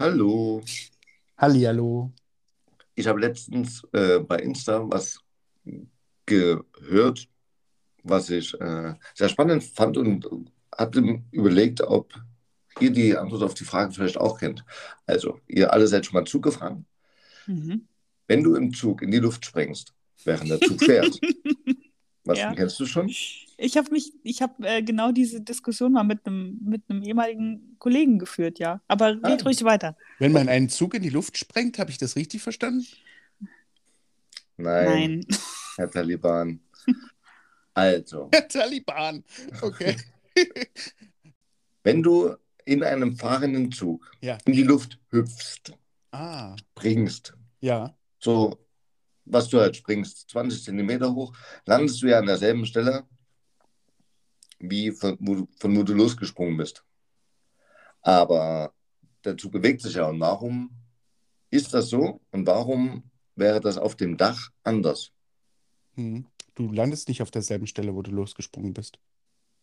Hallo. Hallihallo. Ich habe letztens äh, bei Insta was gehört, was ich äh, sehr spannend fand und hatte überlegt, ob ihr die Antwort auf die Frage vielleicht auch kennt. Also, ihr alle seid schon mal Zug gefahren. Mhm. Wenn du im Zug in die Luft sprengst, während der Zug fährt, was Ja. kennst du schon? Ich habe mich, ich habe äh, genau diese Diskussion mal mit einem mit einem ehemaligen Kollegen geführt, ja. Aber red Ah. ruhig weiter. Wenn man einen Zug in die Luft sprengt, habe ich das richtig verstanden? Nein, Nein. Herr Taliban. Also, Der Taliban. Okay. wenn du in einem fahrenden Zug Ja. in die Luft hüpfst, Ah, springst, ja. so was du halt springst, 20 Zentimeter hoch, landest du ja an derselben Stelle, wie von wo, du- von wo du losgesprungen bist. Aber der Zug bewegt sich ja. Und warum ist das so? Und warum wäre das auf dem Dach anders? Hm. Du landest nicht auf derselben Stelle, wo du losgesprungen bist.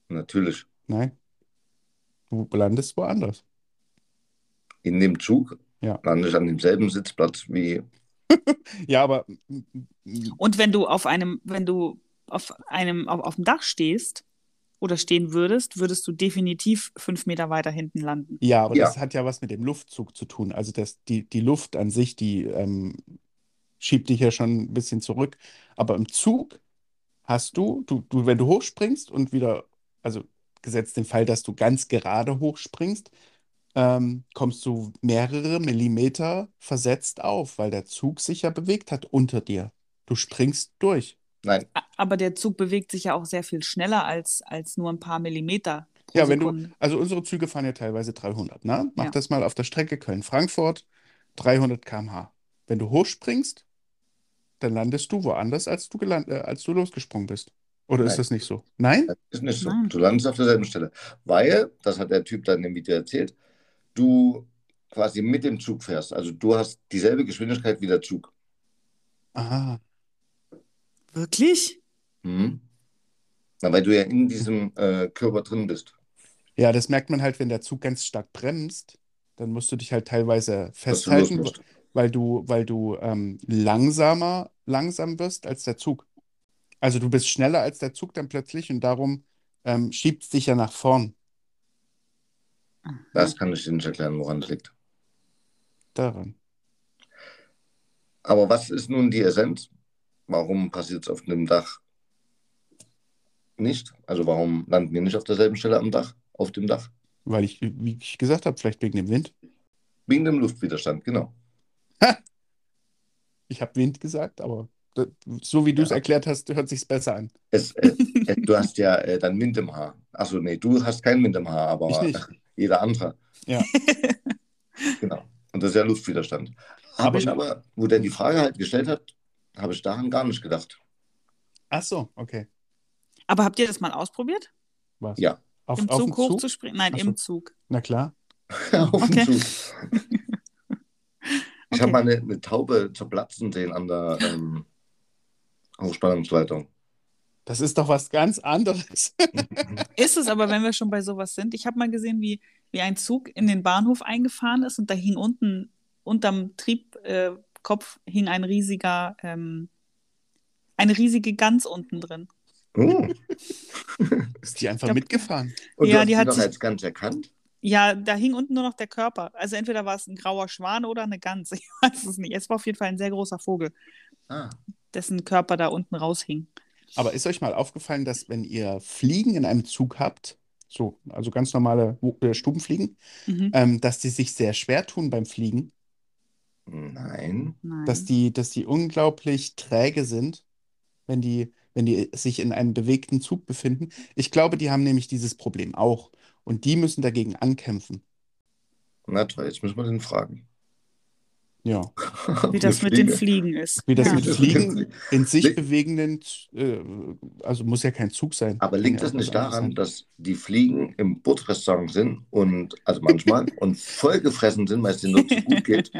Natürlich. Nein. Du landest woanders. In dem Zug Ja. lande ich an demselben Sitzplatz wie. Ja, aber mm, mm, Und wenn du auf einem, wenn du auf einem, auf, auf dem Dach stehst oder stehen würdest, würdest du definitiv fünf Meter weiter hinten landen. ja, aber Ja. das hat ja was mit dem Luftzug zu tun. Also das, die, die Luft an sich, die ähm, schiebt dich ja schon ein bisschen zurück. Aber im Zug hast du, du, du, wenn du hochspringst und wieder, also gesetzt den Fall, dass du ganz gerade hochspringst, ähm, kommst du mehrere Millimeter versetzt auf, weil der Zug sich ja bewegt hat unter dir. Du springst durch. Nein, Aber der Zug bewegt sich ja auch sehr viel schneller als, als nur ein paar Millimeter pro Ja, wenn du, Sekunde. also unsere Züge fahren ja teilweise 300, ne? Mach Ja. das mal auf der Strecke Köln-Frankfurt, 300 km/h. Wenn du hochspringst, dann landest du woanders, als du, geland, äh, als du losgesprungen bist. Oder ist Nein. das nicht so? Nein? das ist nicht so. Nein. Du landest auf derselben Stelle. Weil, das hat der Typ dann im Video erzählt, du quasi mit dem Zug fährst. Also du hast dieselbe Geschwindigkeit wie der Zug. Ah, Wirklich? Mhm. Na, weil du ja in diesem äh, Körper drin bist. ja, das merkt man halt, wenn der Zug ganz stark bremst, dann musst du dich halt teilweise du festhalten, musst. weil du, weil du ähm, langsamer, langsam wirst als der Zug. Also du bist schneller als der Zug dann plötzlich und darum ähm, schiebt es dich ja nach vorn. Das kann ich dir nicht erklären, woran das liegt. Daran. Aber was ist nun die Essenz? Warum passiert es auf dem Dach nicht? Also warum landen wir nicht auf derselben Stelle am Dach, auf dem Dach? Weil ich, wie ich gesagt habe, vielleicht wegen dem Wind. Wegen dem Luftwiderstand, genau. Ich habe Wind gesagt, aber das, so wie du es Ja. erklärt hast, hört sich's besser an. Es, äh, äh, du hast ja äh, dann Wind im Haar. Achso, nee, du hast keinen Wind im Haar, aber Ich nicht. Jeder andere. Ja. Genau. Und das ist ja Luftwiderstand. Habe Aber- ich aber, wo der die Frage halt gestellt hat, habe ich daran gar nicht gedacht. Ach so, okay. Aber habt ihr das mal ausprobiert? Was? Ja. Auf, Im auf Zug dem Zug? hochzuspringen? Nein, so. im Zug. Na klar. auf Okay. dem Zug. Ich Okay. habe mal eine, eine Taube zerplatzen sehen an der ähm, Hochspannungsleitung. Das ist doch was ganz anderes. Ist es aber, wenn wir schon bei sowas sind. Ich habe mal gesehen, wie, wie ein Zug in den Bahnhof eingefahren ist und da hing unten, unterm Triebkopf äh, hing ein riesiger, ähm, eine riesige Gans unten drin. Oh. Ist die einfach glaub- mitgefahren? Und Ja, du hast die hat sich- als ganz erkannt? Ja, da hing unten nur noch der Körper. Also entweder war es ein grauer Schwan oder eine Gans. Ich weiß es nicht. Es war auf jeden Fall ein sehr großer Vogel, Ah, dessen Körper da unten raushing. Aber ist euch mal aufgefallen, dass wenn ihr Fliegen in einem Zug habt, so, also ganz normale äh, Stubenfliegen, Mhm. ähm, dass die sich sehr schwer tun beim Fliegen, nein. Nein. dass die, dass die unglaublich träge sind, wenn die, wenn die sich in einem bewegten Zug befinden. Ich glaube, die haben nämlich dieses Problem auch. Und die müssen dagegen ankämpfen. Na toll, jetzt müssen wir den fragen. Ja. Wie das mit den Fliegen ist. Wie das ja. mit Fliegen in sich bewegenden, äh, also muss ja kein Zug sein. Aber liegt das nicht daran, sein. dass die Fliegen im Bordrestaurant sind und, also manchmal, und vollgefressen sind, weil es denen so gut geht?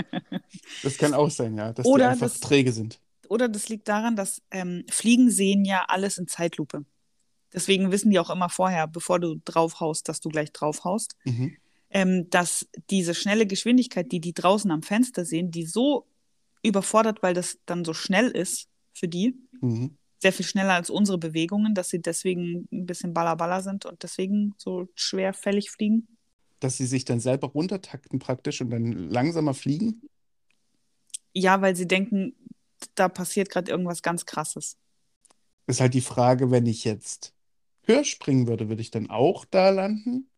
Das kann auch sein, ja, dass Oder die einfach das- träge sind. Oder das liegt daran, dass ähm, Fliegen sehen ja alles in Zeitlupe. Deswegen wissen die auch immer vorher, bevor du draufhaust, dass du gleich draufhaust. Mhm. Ähm, dass diese schnelle Geschwindigkeit, die die draußen am Fenster sehen, die so überfordert, weil das dann so schnell ist für die, Mhm. sehr viel schneller als unsere Bewegungen, dass sie deswegen ein bisschen ballerballer sind und deswegen so schwerfällig fliegen. Dass sie sich dann selber runtertakten praktisch und dann langsamer fliegen. Ja, weil sie denken, da passiert gerade irgendwas ganz Krasses. Ist halt die Frage, wenn ich jetzt höher springen würde, würde ich dann auch da landen?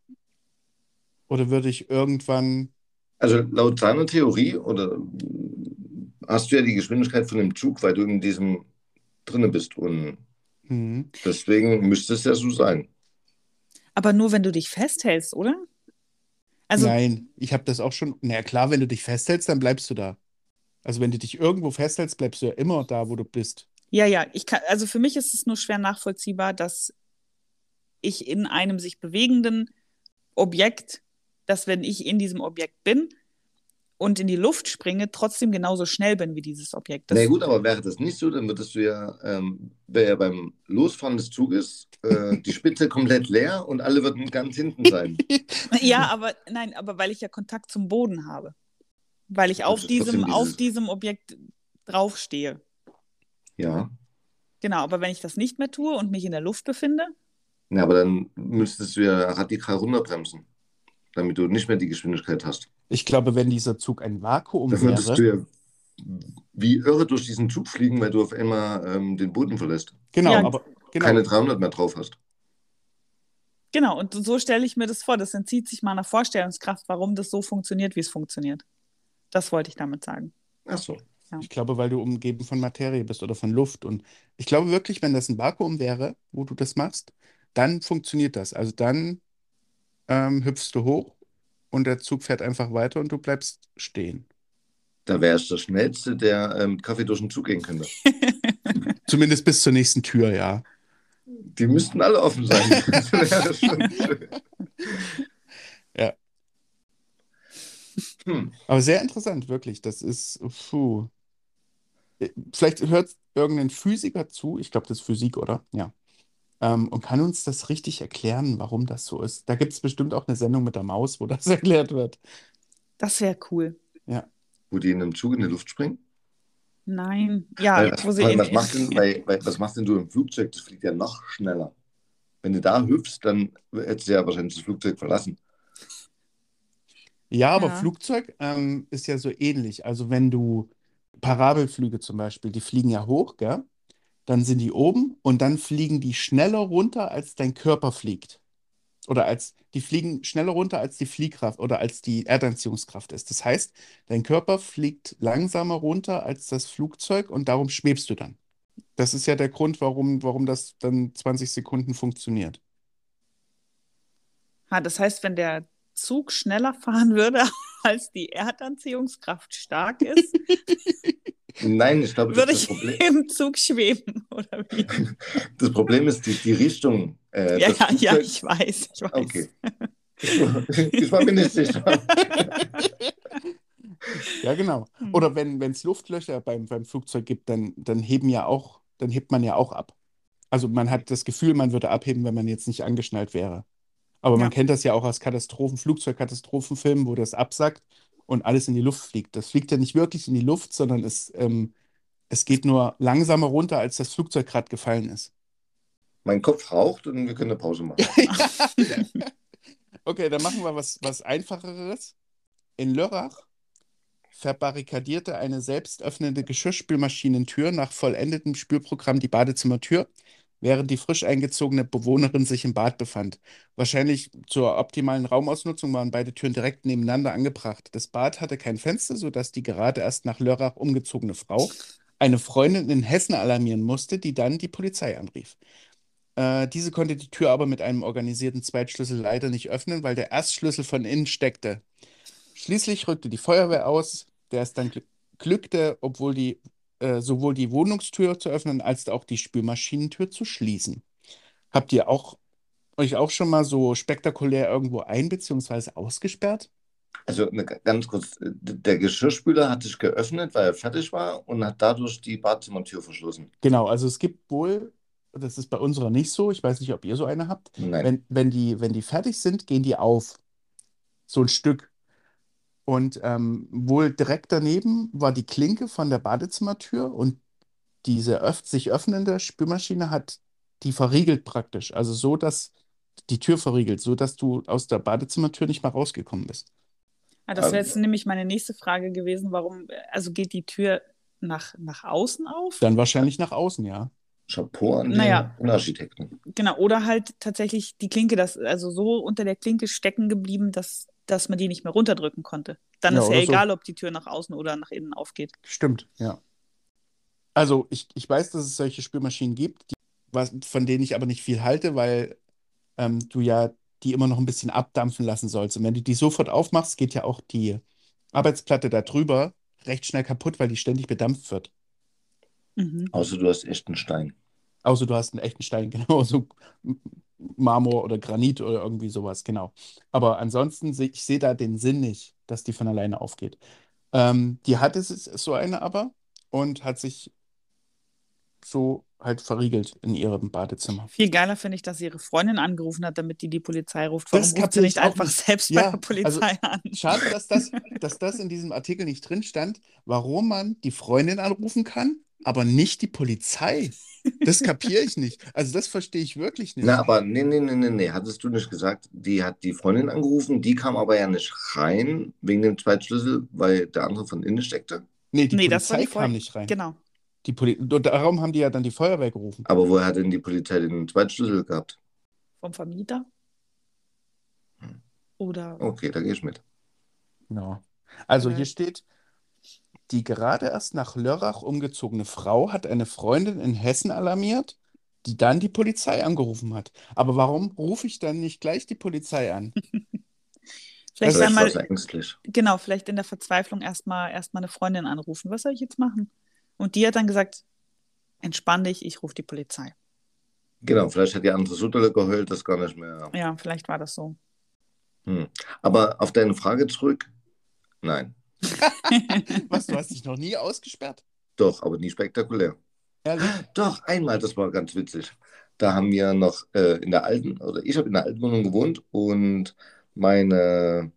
Oder würde ich irgendwann. Also laut deiner Theorie oder hast du ja die Geschwindigkeit von dem Zug, weil du in diesem drinne bist und Mhm. deswegen müsste es ja so sein. Aber nur, wenn du dich festhältst, oder? Also, Nein, ich habe das auch schon. Na ja, klar, wenn du dich festhältst, dann bleibst du da. Also wenn du dich irgendwo festhältst, bleibst du ja immer da, wo du bist. ja, ja, ich kann, also für mich ist es nur schwer nachvollziehbar, dass ich in einem sich bewegenden Objekt, dass wenn ich in diesem Objekt bin und in die Luft springe, trotzdem genauso schnell bin wie dieses Objekt. Das, Na gut, aber wäre das nicht so, dann würdest du ja, ähm, wäre ja beim Losfahren des Zuges äh, die Spitze komplett leer und alle würden ganz hinten sein. Ja, aber nein, aber weil ich ja Kontakt zum Boden habe. Weil ich auf diesem, trotzdem auf dieses- diesem Objekt draufstehe. Ja. Genau, aber wenn ich das nicht mehr tue und mich in der Luft befinde, Ja, aber dann müsstest du ja radikal runterbremsen, damit du nicht mehr die Geschwindigkeit hast. Ich glaube, wenn dieser Zug ein Vakuum Dann würdest du wäre. ja wie irre durch diesen Zug fliegen, weil du auf einmal ähm, den Boden verlässt. Genau, Ja, aber genau. Keine 300 mehr drauf hast. genau, und so stelle ich mir das vor. Das entzieht sich meiner Vorstellungskraft, warum das so funktioniert, wie es funktioniert. Das wollte ich damit sagen. Ach so. Ich glaube, weil du umgeben von Materie bist oder von Luft. Und ich glaube wirklich, wenn das ein Vakuum wäre, wo du das machst, dann funktioniert das. Also dann ähm, hüpfst du hoch und der Zug fährt einfach weiter und du bleibst stehen. Da wärst du der Schnellste, der ähm, Kaffee durch den Zug gehen könnte. Zumindest bis zur nächsten Tür, ja. Die müssten alle offen sein. Das wäre schon schön. Ja. Hm. Aber sehr interessant, wirklich. Das ist, puh. Vielleicht hört irgendein Physiker zu, ich glaube, das ist Physik, oder? Ja. Ähm, und kann uns das richtig erklären, warum das so ist. Da gibt es bestimmt auch eine Sendung mit der Maus, wo das erklärt wird. Das wäre cool. Wo die in einem Zug in die Luft springen? Nein. Ja, Weil, jetzt wo sie weil, was, machst denn, weil, weil, was machst denn du im Flugzeug? Das fliegt ja noch schneller. Wenn du da hüpfst, dann hättest du ja wahrscheinlich das Flugzeug verlassen. Ja, aber Ja. Flugzeug ähm, ist ja so ähnlich. Also wenn du Parabelflüge zum Beispiel, die fliegen ja hoch, gell? Dann sind die oben und dann fliegen die schneller runter, als dein Körper fliegt. Oder als die fliegen schneller runter, als die Fliehkraft oder als die Erdanziehungskraft ist. Das heißt, dein Körper fliegt langsamer runter als das Flugzeug und darum schwebst du dann. Das ist ja der Grund, warum, warum das dann 20 Sekunden funktioniert. Ha, das heißt, wenn der Zug schneller fahren würde, als die Erdanziehungskraft stark ist, Nein, ich glaube, das, würde das, ich Problem, im Zug schweben, oder wie? das Problem ist die, die Richtung. Äh, Ja, ja, ja, ich weiß, ich weiß. Okay. Ich war mir nicht sicher. Ja, genau. Hm. Oder wenn es Luftlöcher beim, beim Flugzeug gibt, dann, dann heben ja auch, dann hebt man ja auch ab. Also man hat das Gefühl, man würde abheben, wenn man jetzt nicht angeschnallt wäre. Aber man Ja. kennt das ja auch aus Katastrophen, Flugzeugkatastrophenfilmen, wo das absackt und alles in die Luft fliegt. Das fliegt ja nicht wirklich in die Luft, sondern es, ähm, es geht nur langsamer runter, als das Flugzeug gerade gefallen ist. Mein Kopf raucht und wir können eine Pause machen. Okay, dann machen wir was, was Einfacheres. In Lörrach verbarrikadierte eine selbst öffnende Geschirrspülmaschinentür nach vollendetem Spülprogramm die Badezimmertür, während die frisch eingezogene Bewohnerin sich im Bad befand. Wahrscheinlich zur optimalen Raumausnutzung waren beide Türen direkt nebeneinander angebracht. Das Bad hatte kein Fenster, sodass die gerade erst nach Lörrach umgezogene Frau eine Freundin in Hessen alarmieren musste, die dann die Polizei anrief. Äh, diese konnte die Tür aber mit einem organisierten Zweitschlüssel leider nicht öffnen, weil der Erstschlüssel von innen steckte. Schließlich rückte die Feuerwehr aus, der es dann gl- glückte, obwohl die, äh, sowohl die Wohnungstür zu öffnen als auch die Spülmaschinentür zu schließen. Habt ihr auch, euch auch schon mal so spektakulär irgendwo ein- bzw. ausgesperrt? Also eine, ganz kurz, der Geschirrspüler hat sich geöffnet, weil er fertig war und hat dadurch die Badezimmertür verschlossen. Genau, also es gibt wohl, das ist bei unserer nicht so, ich weiß nicht, ob ihr so eine habt, Nein. Wenn, wenn die, wenn die fertig sind, gehen die auf. so ein Stück. Und ähm, wohl direkt daneben war die Klinke von der Badezimmertür und diese öff sich öffnende Spülmaschine hat die verriegelt praktisch. Also so, dass die Tür verriegelt, so dass du aus der Badezimmertür nicht mehr rausgekommen bist. Ah, das wäre Ähm. jetzt nämlich meine nächste Frage gewesen, warum, also geht die Tür nach, nach außen auf? Dann wahrscheinlich nach außen, ja. Chapeau an Naja. den Architekten. Genau, oder halt tatsächlich die Klinke, das, also so unter der Klinke stecken geblieben, dass, dass man die nicht mehr runterdrücken konnte. Dann Ja, ist ja oder so. egal, ob die Tür nach außen oder nach innen aufgeht. Stimmt, ja. Also ich, ich weiß, dass es solche Spülmaschinen gibt, die, was, von denen ich aber nicht viel halte, weil ähm, du ja die immer noch ein bisschen abdampfen lassen sollst. Und wenn du die sofort aufmachst, geht ja auch die Arbeitsplatte da drüber recht schnell kaputt, weil die ständig bedampft wird. Mhm. Außer du hast echt einen Stein. Außer du hast einen echten Stein, genau, so Marmor oder Granit oder irgendwie sowas, genau. Aber ansonsten sehe ich sehe da den Sinn nicht, dass die von alleine aufgeht. Ähm, die hatte es- so eine aber und hat sich so halt verriegelt in ihrem Badezimmer. Viel geiler finde ich, dass sie ihre Freundin angerufen hat, damit die die Polizei ruft. Warum Das ruft sie nicht einfach nicht. selbst Ja, bei der Polizei an? Schade, dass das, dass das in diesem Artikel nicht drin stand, warum man die Freundin anrufen kann, aber nicht die Polizei. Das kapiere ich nicht. Also das verstehe ich wirklich nicht. Na, aber nee, nee, nee, nee, nee. Hattest du nicht gesagt, die hat die Freundin angerufen, die kam aber ja nicht rein wegen dem Zweitschlüssel, weil der andere von innen steckte? Nee, die Nee, das war Polizei die kam nicht rein. Genau. Die Poli und darum haben die ja dann die Feuerwehr gerufen. Aber woher hat denn die Polizei den Zweitschlüssel gehabt? Vom Vermieter? Hm. Oder Okay, da gehe ich mit. Genau. Also Ja. hier steht, die gerade erst nach Lörrach umgezogene Frau hat eine Freundin in Hessen alarmiert, die dann die Polizei angerufen hat. Aber warum rufe ich dann nicht gleich die Polizei an? vielleicht Also dann Vielleicht war mal, sie ängstlich. genau, vielleicht in der Verzweiflung erstmal erstmal eine Freundin anrufen. Was soll ich jetzt machen? Und die hat dann gesagt, entspann dich, ich rufe die Polizei. Genau, vielleicht hat die andere so dolle geheult, dass gar nicht mehr. Ja, vielleicht war das so. Hm. Aber auf deine Frage zurück, nein. Was, du hast dich noch nie ausgesperrt? Doch, aber nie spektakulär. Ehrlich? Doch, einmal, das war ganz witzig. Da haben wir noch äh, in der alten, oder ich habe in der alten Wohnung gewohnt und meine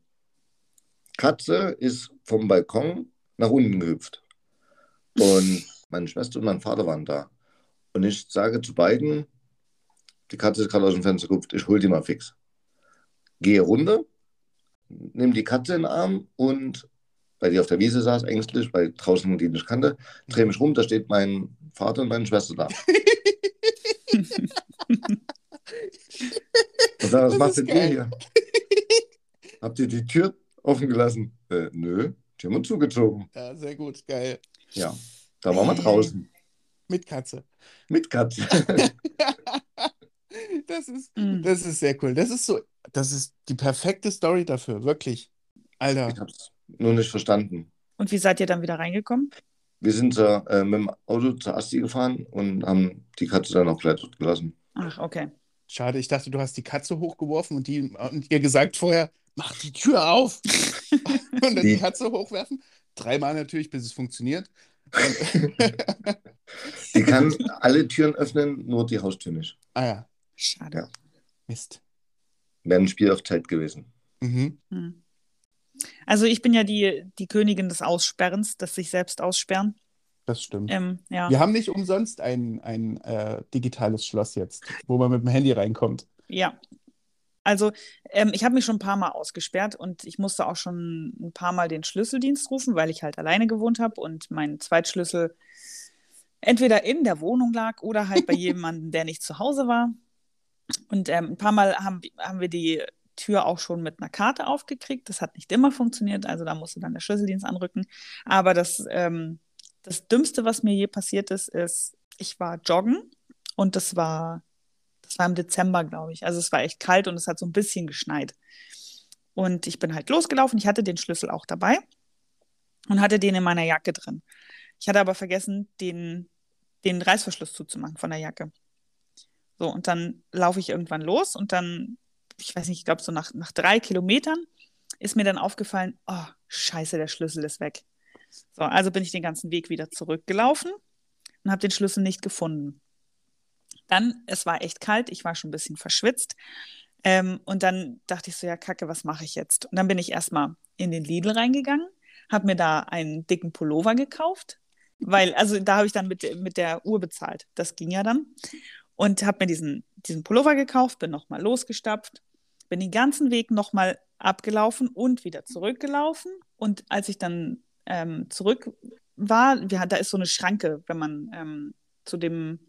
Katze ist vom Balkon nach unten gehüpft. Und meine Schwester und mein Vater waren da. Und ich sage zu beiden, die Katze ist gerade aus dem Fenster gehüpft, ich hol die mal fix. Gehe runter, nehme die Katze in den Arm und, weil die auf der Wiese saß, ängstlich, weil draußen die nicht kannte, drehe mich rum, da steht mein Vater und meine Schwester da. Und sag, was Das macht ist denn ihr hier? Habt ihr die Tür offen gelassen? Äh, nö, die haben wir zugezogen. Ja, sehr gut, geil. Ja, da waren wir draußen. Mit Katze. Mit Katze. Das ist, Mhm. das ist sehr cool. Das ist so, das ist die perfekte Story dafür, wirklich. Alter. Ich hab's nur nicht verstanden. Und wie seid ihr dann wieder reingekommen? Wir sind äh, mit dem Auto zur Asti gefahren und haben die Katze dann auch gleich dort gelassen. Ach, okay. Schade, ich dachte, du hast die Katze hochgeworfen und, die, und ihr gesagt vorher, mach die Tür auf. und dann die Die- Katze hochwerfen. Dreimal natürlich, bis es funktioniert. Die kann alle Türen öffnen, nur die Haustür nicht. ah ja, Schade. Ja. Mist. Wäre ein Spiel auf Zeit gewesen. Mhm. Hm. Also ich bin ja die, die Königin des Aussperrens, des sich selbst aussperren. Das stimmt. Ähm, ja. Wir haben nicht umsonst ein, ein äh, digitales Schloss jetzt, wo man mit dem Handy reinkommt. Ja. Also, ähm, ich habe mich schon ein paar Mal ausgesperrt und ich musste auch schon ein paar Mal den Schlüsseldienst rufen, weil ich halt alleine gewohnt habe und mein Zweitschlüssel entweder in der Wohnung lag oder halt bei jemandem, der nicht zu Hause war. Und ähm, ein paar Mal haben, haben wir die Tür auch schon mit einer Karte aufgekriegt. Das hat nicht immer funktioniert, also da musste dann der Schlüsseldienst anrücken. Aber das, ähm, das Dümmste, was mir je passiert ist, ist, ich war joggen und das war das war im Dezember, glaube ich. Also es war echt kalt und es hat so ein bisschen geschneit. Und ich bin halt losgelaufen. Ich hatte den Schlüssel auch dabei und hatte den in meiner Jacke drin. Ich hatte aber vergessen, den, den Reißverschluss zuzumachen von der Jacke. So, und dann laufe ich irgendwann los und dann, ich weiß nicht, ich glaube, so nach, nach drei Kilometern ist mir dann aufgefallen, oh, scheiße, der Schlüssel ist weg. So, also bin ich den ganzen Weg wieder zurückgelaufen und habe den Schlüssel nicht gefunden. Dann, es war echt kalt, ich war schon ein bisschen verschwitzt. Ähm, und dann dachte ich so, ja, Kacke, was mache ich jetzt? Und dann bin ich erstmal in den Lidl reingegangen, habe mir da einen dicken Pullover gekauft, weil, also da habe ich dann mit, mit der Uhr bezahlt. Das ging ja dann. Und habe mir diesen, diesen Pullover gekauft, bin nochmal losgestapft, bin den ganzen Weg nochmal abgelaufen und wieder zurückgelaufen. Und als ich dann ähm, zurück war, wir, da ist so eine Schranke, wenn man ähm, zu dem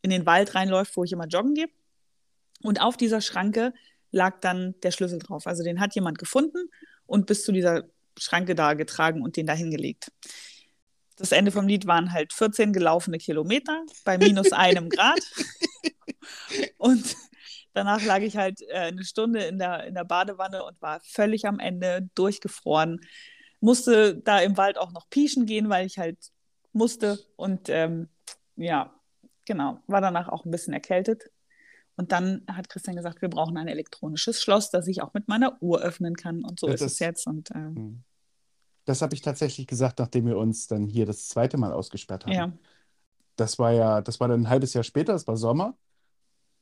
in den Wald reinläuft, wo ich immer joggen gehe. Und auf dieser Schranke lag dann der Schlüssel drauf. Also den hat jemand gefunden und bis zu dieser Schranke da getragen und den da hingelegt. Das Ende vom Lied waren halt 14 gelaufene Kilometer bei minus einem Grad. Und danach lag ich halt äh, eine Stunde in der, in der Badewanne und war völlig am Ende durchgefroren. Musste da im Wald auch noch pieschen gehen, weil ich halt musste. Und ähm, ja, genau, war danach auch ein bisschen erkältet. Und dann hat Christian gesagt, wir brauchen ein elektronisches Schloss, das ich auch mit meiner Uhr öffnen kann. Und so Ja, ist das- es jetzt. Und äh, Hm. Das habe ich tatsächlich gesagt, nachdem wir uns dann hier das zweite Mal ausgesperrt haben. ja, Das war ja, das war dann ein halbes Jahr später, es war Sommer.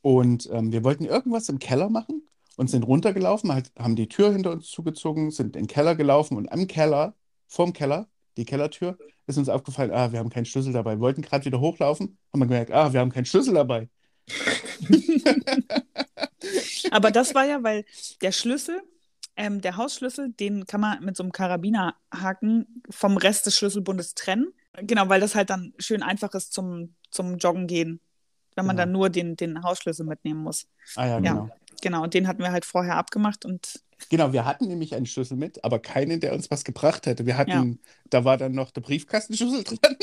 Und ähm, wir wollten irgendwas im Keller machen und sind runtergelaufen, halt, haben die Tür hinter uns zugezogen, sind in den Keller gelaufen und am Keller, vorm Keller, die Kellertür, ist uns aufgefallen, ah, wir haben keinen Schlüssel dabei. Wir wollten gerade wieder hochlaufen, haben wir gemerkt, ah, wir haben keinen Schlüssel dabei. aber das war ja, weil der Schlüssel, ähm, der Hausschlüssel, den kann man mit so einem Karabinerhaken vom Rest des Schlüsselbundes trennen. Genau, weil das halt dann schön einfach ist zum, zum Joggen gehen, wenn man Genau. dann nur den, den Hausschlüssel mitnehmen muss. Ah ja, Ja. genau. Genau, und den hatten wir halt vorher abgemacht und Genau, wir hatten nämlich einen Schlüssel mit, aber keinen, der uns was gebracht hätte. Wir hatten, da war dann noch der Briefkastenschlüssel dran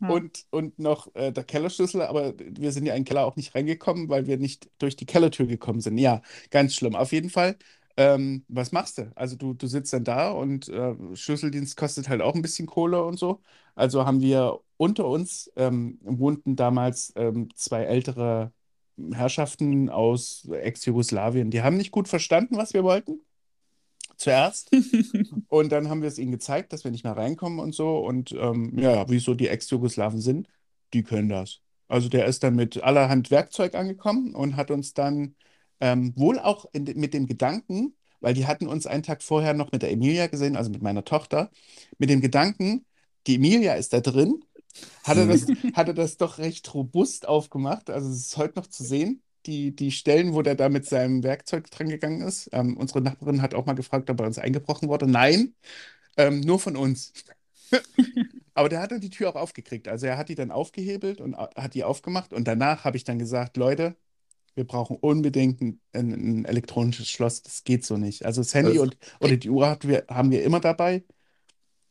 Ja. und, und noch äh, der Kellerschlüssel, aber wir sind ja in den Keller auch nicht reingekommen, weil wir nicht durch die Kellertür gekommen sind. Ja, ganz schlimm. Auf jeden Fall, ähm, was machst du? Also du, du sitzt dann da und äh, Schlüsseldienst kostet halt auch ein bisschen Kohle und so. Also haben wir unter uns ähm, wohnten damals ähm, zwei ältere Herrschaften aus Ex-Jugoslawien. Die haben nicht gut verstanden, was wir wollten. Zuerst. Und dann haben wir es ihnen gezeigt, dass wir nicht mehr reinkommen und so. Und ähm, ja, wieso die Ex-Jugoslawen sind, die können das. Also der ist dann mit allerhand Werkzeug angekommen und hat uns dann ähm, wohl auch in, mit dem Gedanken, weil die hatten uns einen Tag vorher noch mit der Emilia gesehen, also mit meiner Tochter, mit dem Gedanken, die Emilia ist da drin, hat er das, hat er das doch recht robust aufgemacht. Also es ist heute noch zu sehen, die, die Stellen, wo der da mit seinem Werkzeug dran gegangen ist. Ähm, unsere Nachbarin hat auch mal gefragt, ob bei uns eingebrochen wurde. Nein, ähm, nur von uns. Aber der hat dann die Tür auch aufgekriegt. Also er hat die dann aufgehebelt und a- hat die aufgemacht. Und danach habe ich dann gesagt, Leute, wir brauchen unbedingt ein, ein, elektronisches Schloss. Das geht so nicht. Also das Handy Das- und, oder die Uhr wir, haben wir immer dabei.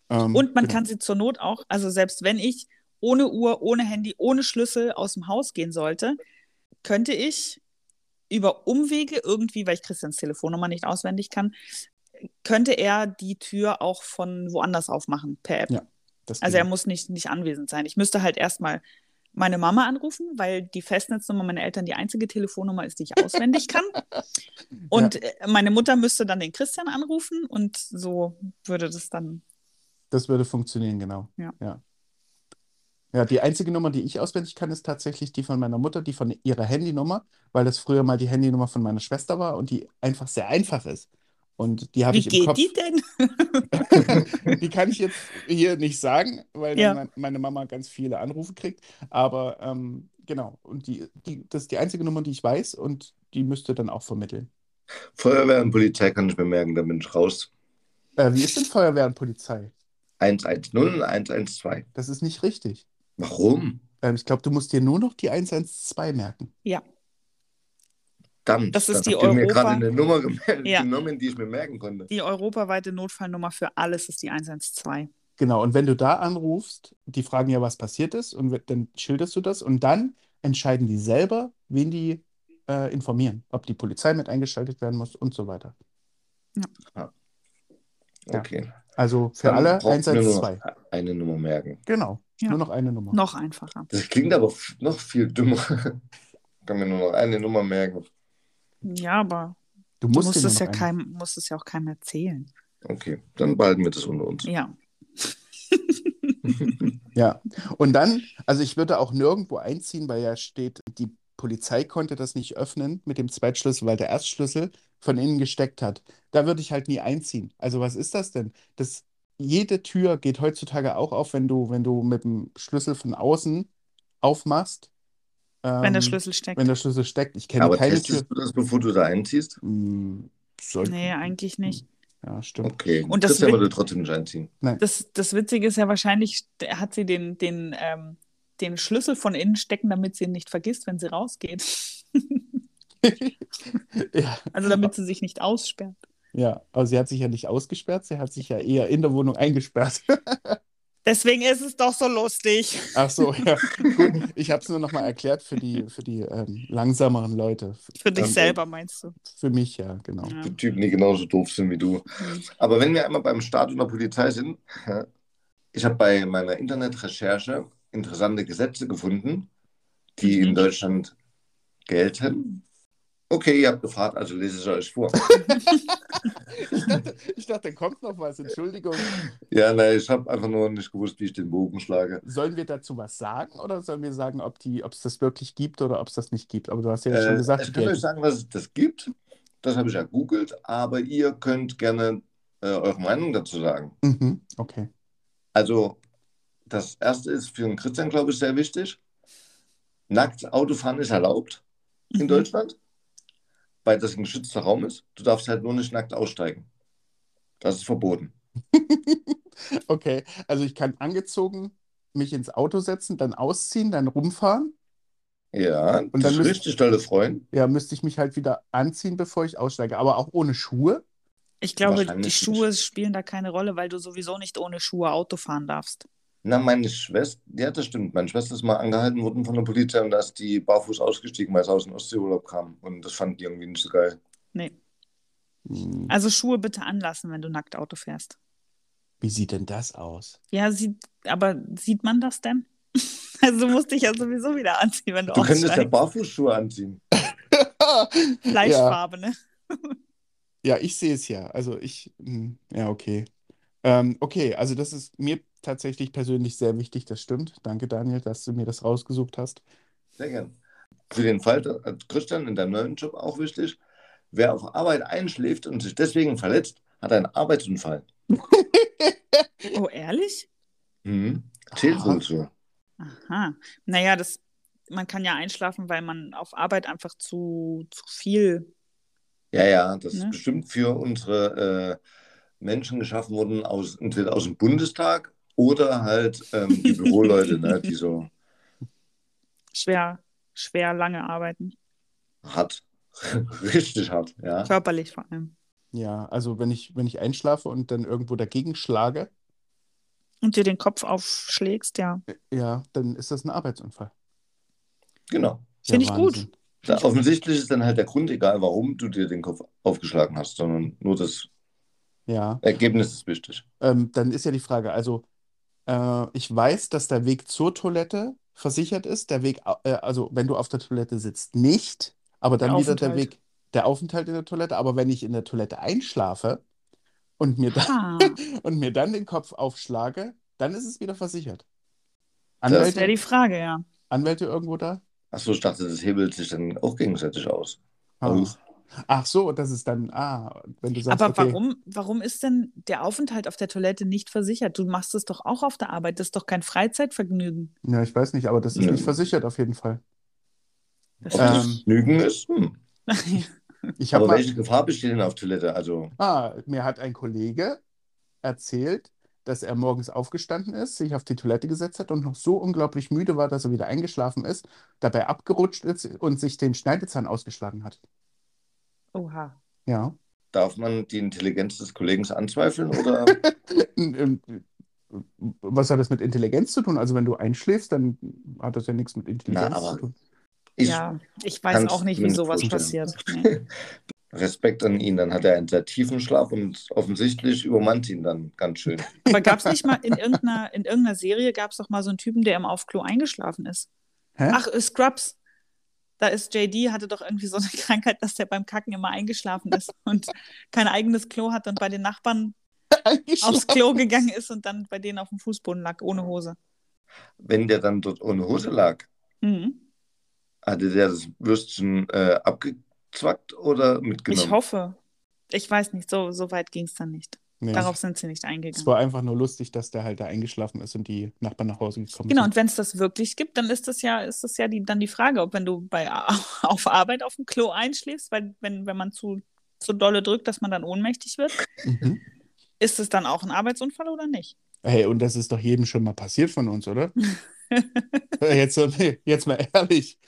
Ähm, Und man genau. kann sie zur Not auch, also selbst wenn ich ohne Uhr, ohne Handy, ohne Schlüssel aus dem Haus gehen sollte, könnte ich über Umwege irgendwie, weil ich Christians Telefonnummer nicht auswendig kann, könnte er die Tür auch von woanders aufmachen per App. Ja, Also er muss nicht, nicht anwesend sein. Ich müsste halt erstmal meine Mama anrufen, weil die Festnetznummer meiner Eltern die einzige Telefonnummer ist, die ich auswendig kann. Und äh, meine Mutter müsste dann den Christian anrufen und so würde das dann. Das würde funktionieren, genau. Ja. Ja. Ja, die einzige Nummer, die ich auswendig kann, ist tatsächlich die von meiner Mutter, die von ihrer Handynummer, weil das früher mal die Handynummer von meiner Schwester war und die einfach sehr einfach ist. Und die habe Wie ich im geht Kopf. die denn? Die kann ich jetzt hier nicht sagen, weil Ja. meine Mama ganz viele Anrufe kriegt. Aber ähm, genau, und die, die, das ist die einzige Nummer, die ich weiß und die müsste dann auch vermitteln. Feuerwehr und Polizei kann ich mir merken, da bin ich raus. Äh, wie ist denn Feuerwehr und Polizei? 110 und 112. Das ist nicht richtig. Warum? Ähm, ich glaube, du musst dir nur noch die 112 merken. Ja. Verdammt, Das ist dann die ihr mir Europa- gerade eine Nummer gemeldet, Ja. genommen, die ich mir merken konnte. Die europaweite Notfallnummer für alles ist die 112. Genau, und wenn du da anrufst, die fragen ja, was passiert ist, und dann schilderst du das und dann entscheiden die selber, wen die äh, informieren, ob die Polizei mit eingeschaltet werden muss und so weiter. Ja. Okay. Also für Dann alle braucht mir nur 112. noch eine Nummer merken. Genau, Ja. nur noch eine Nummer. Noch einfacher. Das klingt aber noch viel dümmer. kann mir nur noch eine Nummer merken. Ja, aber Du du musst musst dir nur es, ja eine. keinem, musst es ja auch keinem erzählen. Okay, dann behalten wir das unter uns. Ja. Ja, und dann, also ich würde auch nirgendwo einziehen, weil ja steht, die Polizei konnte das nicht öffnen mit dem Zweitschlüssel, weil der Erstschlüssel von innen gesteckt hat. Da würde ich halt nie einziehen. Also was ist das denn? Das, jede Tür geht heutzutage auch auf, wenn du, wenn du mit dem Schlüssel von außen aufmachst. Wenn der Ähm, Schlüssel steckt. wenn der Schlüssel steckt. Ich kenne Aber keine Tür. du das, bevor du da einziehst? Hm, Nee, eigentlich nicht. Ja, stimmt. Okay. Und das Christian würde trotzdem nicht einziehen. Das, das Witzige ist ja wahrscheinlich, hat sie den, den, ähm, den Schlüssel von innen stecken, damit sie ihn nicht vergisst, wenn sie rausgeht. Ja, Also damit sie sich nicht aussperrt. ja, aber sie hat sich ja nicht ausgesperrt, sie hat sich ja eher in der Wohnung eingesperrt. Deswegen ist es doch so lustig. Ach so, ja. Gut, ich habe es nur nochmal erklärt für die, für die ähm, langsameren Leute. Für dich Ähm, selber, meinst du? Für mich ja, genau. Ja. Die Typen, die genauso doof sind wie du. Hm. Aber wenn wir einmal beim Staat und der Polizei sind, ich habe bei meiner Internetrecherche interessante Gesetze gefunden, die Mhm. in Deutschland gelten. Okay, ihr habt gefragt, also lese ich euch vor. Ich dachte, ich dachte, da kommt noch was, Entschuldigung. ja, nein, ich habe einfach nur nicht gewusst, wie ich den Bogen schlage. Sollen wir dazu was sagen oder sollen wir sagen, ob es das wirklich gibt oder ob es das nicht gibt? Aber du hast ja schon Äh, gesagt, ich kann euch sagen, dass es das gibt. Das habe ich ja googelt, aber ihr könnt gerne äh, eure Meinung dazu sagen. Mhm, okay. Also, das erste ist für den Christian, glaube ich, sehr wichtig. Nackt Autofahren ist erlaubt in Mhm. Deutschland, weil das ein geschützter Raum ist. Du darfst halt nur nicht nackt aussteigen. Das ist verboten. Okay, also ich kann angezogen mich ins Auto setzen, dann ausziehen, dann rumfahren. Ja, Und das dann ist müsst- richtig tolle Freund. Ja, müsste ich mich halt wieder anziehen, bevor ich aussteige. Aber auch ohne Schuhe. Ich glaube, die Schuhe spielen da keine Rolle, weil du sowieso nicht ohne Schuhe Auto fahren darfst. Na, meine Schwester, ja, das stimmt. Meine Schwester ist mal angehalten worden von der Polizei und da ist die barfuß ausgestiegen, weil sie aus dem Ostseeurlaub kam. Und das fand die irgendwie nicht so geil. Nee. Hm, Also Schuhe bitte anlassen, wenn du nackt Auto fährst. Wie sieht denn das aus? Ja, sieht, aber sieht man das denn? Also du musst dich ja sowieso wieder anziehen, wenn du, Du könntest ja. Barfußschuhe anziehen. Ja, Fleischfarbe, ne? ja, ich sehe es ja. Also ich, hm, ja, okay. Ähm, okay, also das ist mir tatsächlich persönlich sehr wichtig, das stimmt. Danke, Daniel, dass du mir das rausgesucht hast. Sehr gern. Für den Fall, äh, Christian, in deinem neuen Job auch wichtig, wer auf Arbeit einschläft und sich deswegen verletzt, hat einen Arbeitsunfall. Oh, ehrlich? Mhm. Zählt wohl so. Aha. Naja, das, man kann ja einschlafen, weil man auf Arbeit einfach zu, zu viel. Ja, ja, das Ne? ist bestimmt für unsere äh, Menschen geschaffen worden, aus, entweder aus dem Bundestag oder halt ähm, die Büroleute, ne, die so schwer, schwer lange arbeiten. hart, richtig hart, ja. Körperlich vor allem. Ja, also wenn ich, wenn ich einschlafe und dann irgendwo dagegen schlage, Und dir den Kopf aufschlägst, ja. ja, dann ist das ein Arbeitsunfall. Genau. Ja, Finde ich gut. Da, offensichtlich ist dann halt der Grund egal, warum du dir den Kopf aufgeschlagen hast, sondern nur das Ja, Ergebnis ist wichtig. ähm, dann ist ja die Frage, also äh, ich weiß, dass der Weg zur Toilette versichert ist, der Weg, äh, also wenn du auf der Toilette sitzt, nicht, aber dann Der wieder der Aufenthalt. Weg, der Aufenthalt in der Toilette, aber wenn ich in der Toilette einschlafe und mir dann, Ah, und mir dann den Kopf aufschlage, dann ist es wieder versichert. das wäre Anwälte, die Frage, ja. Anwälte irgendwo da? Achso, ich dachte, das hebelt sich dann auch gegenseitig aus. Ah. Aus. Ach so, das ist dann, ah, wenn du sagst, Aber okay, warum, warum ist denn der Aufenthalt auf der Toilette nicht versichert? Du machst es doch auch auf der Arbeit. Das ist doch kein Freizeitvergnügen. ja, ich weiß nicht, aber das ist Ja. nicht versichert auf jeden Fall. Das Ob Ähm, das Lügen ist? Hm. Ich habe Aber mal, welche Gefahr besteht denn auf Toilette? Also, ah, mir hat ein Kollege erzählt, dass er morgens aufgestanden ist, sich auf die Toilette gesetzt hat und noch so unglaublich müde war, dass er wieder eingeschlafen ist, dabei abgerutscht ist und sich den Schneidezahn ausgeschlagen hat. Oha. Ja. darf man die Intelligenz des Kollegen anzweifeln oder? Was hat das mit Intelligenz zu tun? Also wenn du einschläfst, dann hat das ja nichts mit Intelligenz Na, aber- zu tun. Ich ja, ich weiß auch nicht, wie sowas vorstellen. passiert. Respekt an ihn, dann hat er einen sehr tiefen Schlaf und offensichtlich übermannt ihn dann ganz schön. Aber gab es nicht mal in irgendeiner, in irgendeiner Serie, gab es doch mal so einen Typen, der im Aufklo eingeschlafen ist. Hä? Ach, äh, Scrubs. Da ist JD, hatte doch irgendwie so eine Krankheit, dass der beim Kacken immer eingeschlafen ist und kein eigenes Klo hat und bei den Nachbarn aufs Klo gegangen ist und dann bei denen auf dem Fußboden lag, ohne Hose. Wenn der dann dort ohne Hose lag, Mhm. Hatte der das Würstchen äh, abgezwackt oder mitgenommen? Ich hoffe. Ich weiß nicht, so, so weit ging es dann nicht. Nee. Darauf sind sie nicht Es eingegangen. war einfach nur lustig, dass der halt da eingeschlafen ist und die Nachbarn nach Hause gekommen Genau, sind. und wenn es das wirklich gibt, dann ist das ja, ist das ja die, dann die Frage, ob wenn du bei auf Arbeit auf dem Klo einschläfst, weil wenn, wenn man zu, zu dolle drückt, dass man dann ohnmächtig wird, Mhm. ist es dann auch ein Arbeitsunfall oder nicht? Hey, und das ist doch jedem schon mal passiert von uns, oder? jetzt, jetzt mal ehrlich.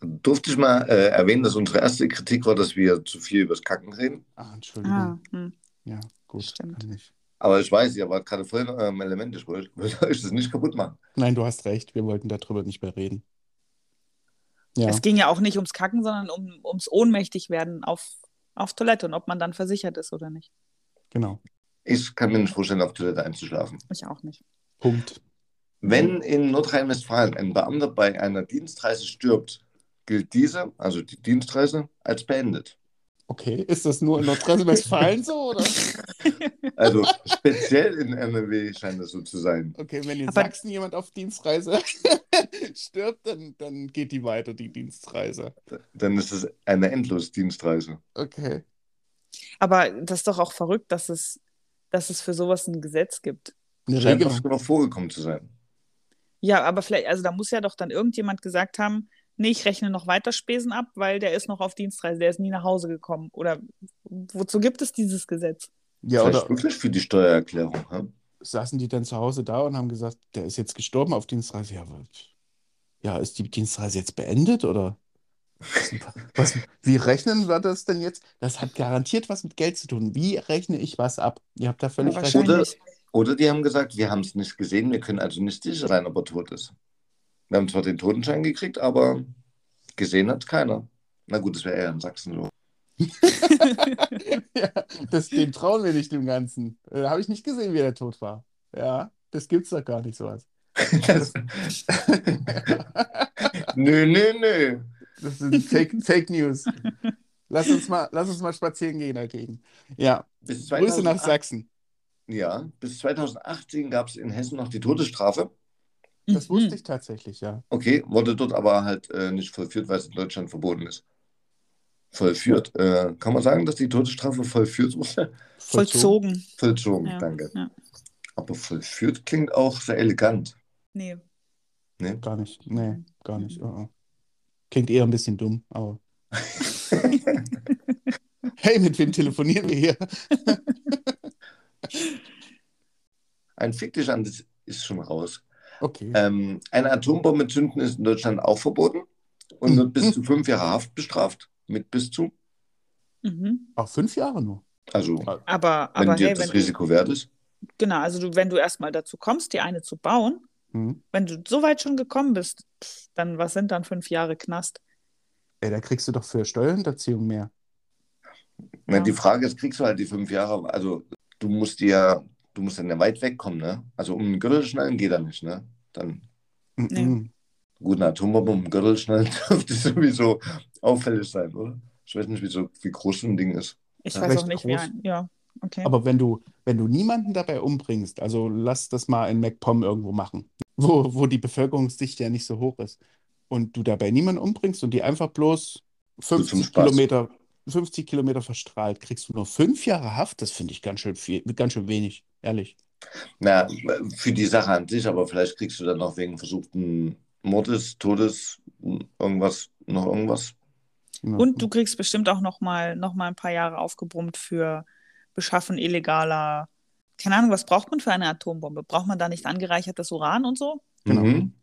Durfte ich mal äh, erwähnen, dass unsere erste Kritik war, dass wir zu viel übers Kacken reden? Ah, Entschuldigung. Ah, hm. Ja, gut. Stimmt. kann ich. Aber ich weiß, ihr wart gerade voll in eurem Element. Ich wollte wollte euch das nicht kaputt machen. Nein, du hast recht. Wir wollten darüber nicht mehr reden. Ja, Es ging ja auch nicht ums Kacken, sondern um, ums Ohnmächtigwerden auf, auf Toilette und ob man dann versichert ist oder nicht. genau. Ich kann mir nicht vorstellen, auf Toilette einzuschlafen. Ich auch nicht. Punkt. Wenn in Nordrhein-Westfalen ein Beamter bei einer Dienstreise stirbt, gilt diese, also die Dienstreise, als beendet. Okay, ist das nur in Nordrhein-Westfalen so, oder? Also speziell in NRW scheint es so zu sein. Okay, wenn in Aber- Sachsen jemand auf Dienstreise stirbt, dann, dann geht die weiter, die Dienstreise. Dann ist es eine Endlos-Dienstreise. Okay. Aber das ist doch auch verrückt, dass es, dass es für sowas ein Gesetz gibt. Eine Scheint Regelung. oft genug vorgekommen zu sein. Ja, aber vielleicht, also da muss ja doch dann irgendjemand gesagt haben, nee, ich rechne noch weiter Spesen ab, weil der ist noch auf Dienstreise, der ist nie nach Hause gekommen. Oder wozu gibt es dieses Gesetz? Ja, Vielleicht oder wirklich für die Steuererklärung. Ja? saßen die dann zu Hause da und haben gesagt, der ist jetzt gestorben auf Dienstreise. Ja, ja, ist die Dienstreise jetzt beendet oder? Was, wie rechnen wir das denn jetzt? Das hat garantiert was mit Geld zu tun. Wie rechne ich was ab? Ihr habt da völlig Ja, recht. wahrscheinlich. Oder, oder die haben gesagt, wir haben es nicht gesehen, wir können also nicht sicher sein, ob er tot ist. Wir haben zwar den Totenschein gekriegt, aber gesehen hat keiner. Na gut, das wäre eher in Sachsen so. ja, das, dem trauen wir nicht dem Ganzen. Da habe ich nicht gesehen, wie der tot war. Ja, das gibt's doch gar nicht sowas. Das, nö, nö, nö. Das sind Fake, Fake News. Lass uns mal, lass uns mal spazieren gehen dagegen. Ja, Grüße nach 2008 Sachsen. Ja, bis 2018 gab es in Hessen noch die Todesstrafe. Das Mhm. wusste ich tatsächlich, ja. Okay, wurde dort aber halt äh, nicht vollführt, weil es in Deutschland verboten ist. Vollführt. Äh, kann man sagen, dass die Todesstrafe vollführt wurde? Vollzogen. Vollzogen, Ja, danke. ja. Aber vollführt klingt auch sehr elegant. Nee. Ne? Gar nicht. Nee, gar nicht. Oh, oh. Klingt eher ein bisschen dumm, aber. Hey, mit wem telefonieren wir hier? Ein Fick dich an, das ist schon raus. Okay. Ähm, eine Atombombe zünden ist in Deutschland auch verboten und wird bis zu fünf Jahre Haft bestraft. Mit bis zu. Mhm. Auch fünf Jahre nur. Also, Aber, wenn aber dir hey, das wenn Risiko wert ist. genau, also du, wenn du erstmal dazu kommst, dir eine zu bauen, Hm. wenn du so weit schon gekommen bist, dann was sind dann fünf Jahre Knast? Ey, da kriegst du doch für Steuerhinterziehung mehr. Na, Ja. die Frage ist, kriegst du halt die fünf Jahre, also du musst dir, du musst dann ja weit wegkommen, ne? Also um den Gürtel schnallen geht er nicht, ne? Dann Nee. gut, eine Atombombe um den Gürtel schnallen dürfte sowieso auffällig sein, oder? Ich weiß nicht, wie, so, wie groß so ein Ding ist. Ich Ja, weiß auch nicht, wie groß. ein. Ja, okay. Aber wenn du, wenn du niemanden dabei umbringst, also lass das mal in MacPom irgendwo machen, wo, wo die Bevölkerungsdichte ja nicht so hoch ist, und du dabei niemanden umbringst und die einfach bloß zum 50 Spaß. Kilometer, 50 Kilometer verstrahlt, kriegst du nur fünf Jahre Haft. Das finde ich ganz schön viel, ganz schön wenig, ehrlich. Na, für die Sache an sich, aber vielleicht kriegst du dann noch wegen versuchten Mordes, Todes, irgendwas, noch irgendwas. Und du kriegst bestimmt auch noch mal, noch mal ein paar Jahre aufgebrummt für Beschaffen illegaler. Keine Ahnung, was braucht man für eine Atombombe? Braucht man da nicht angereichertes Uran und so? Genau. Mhm.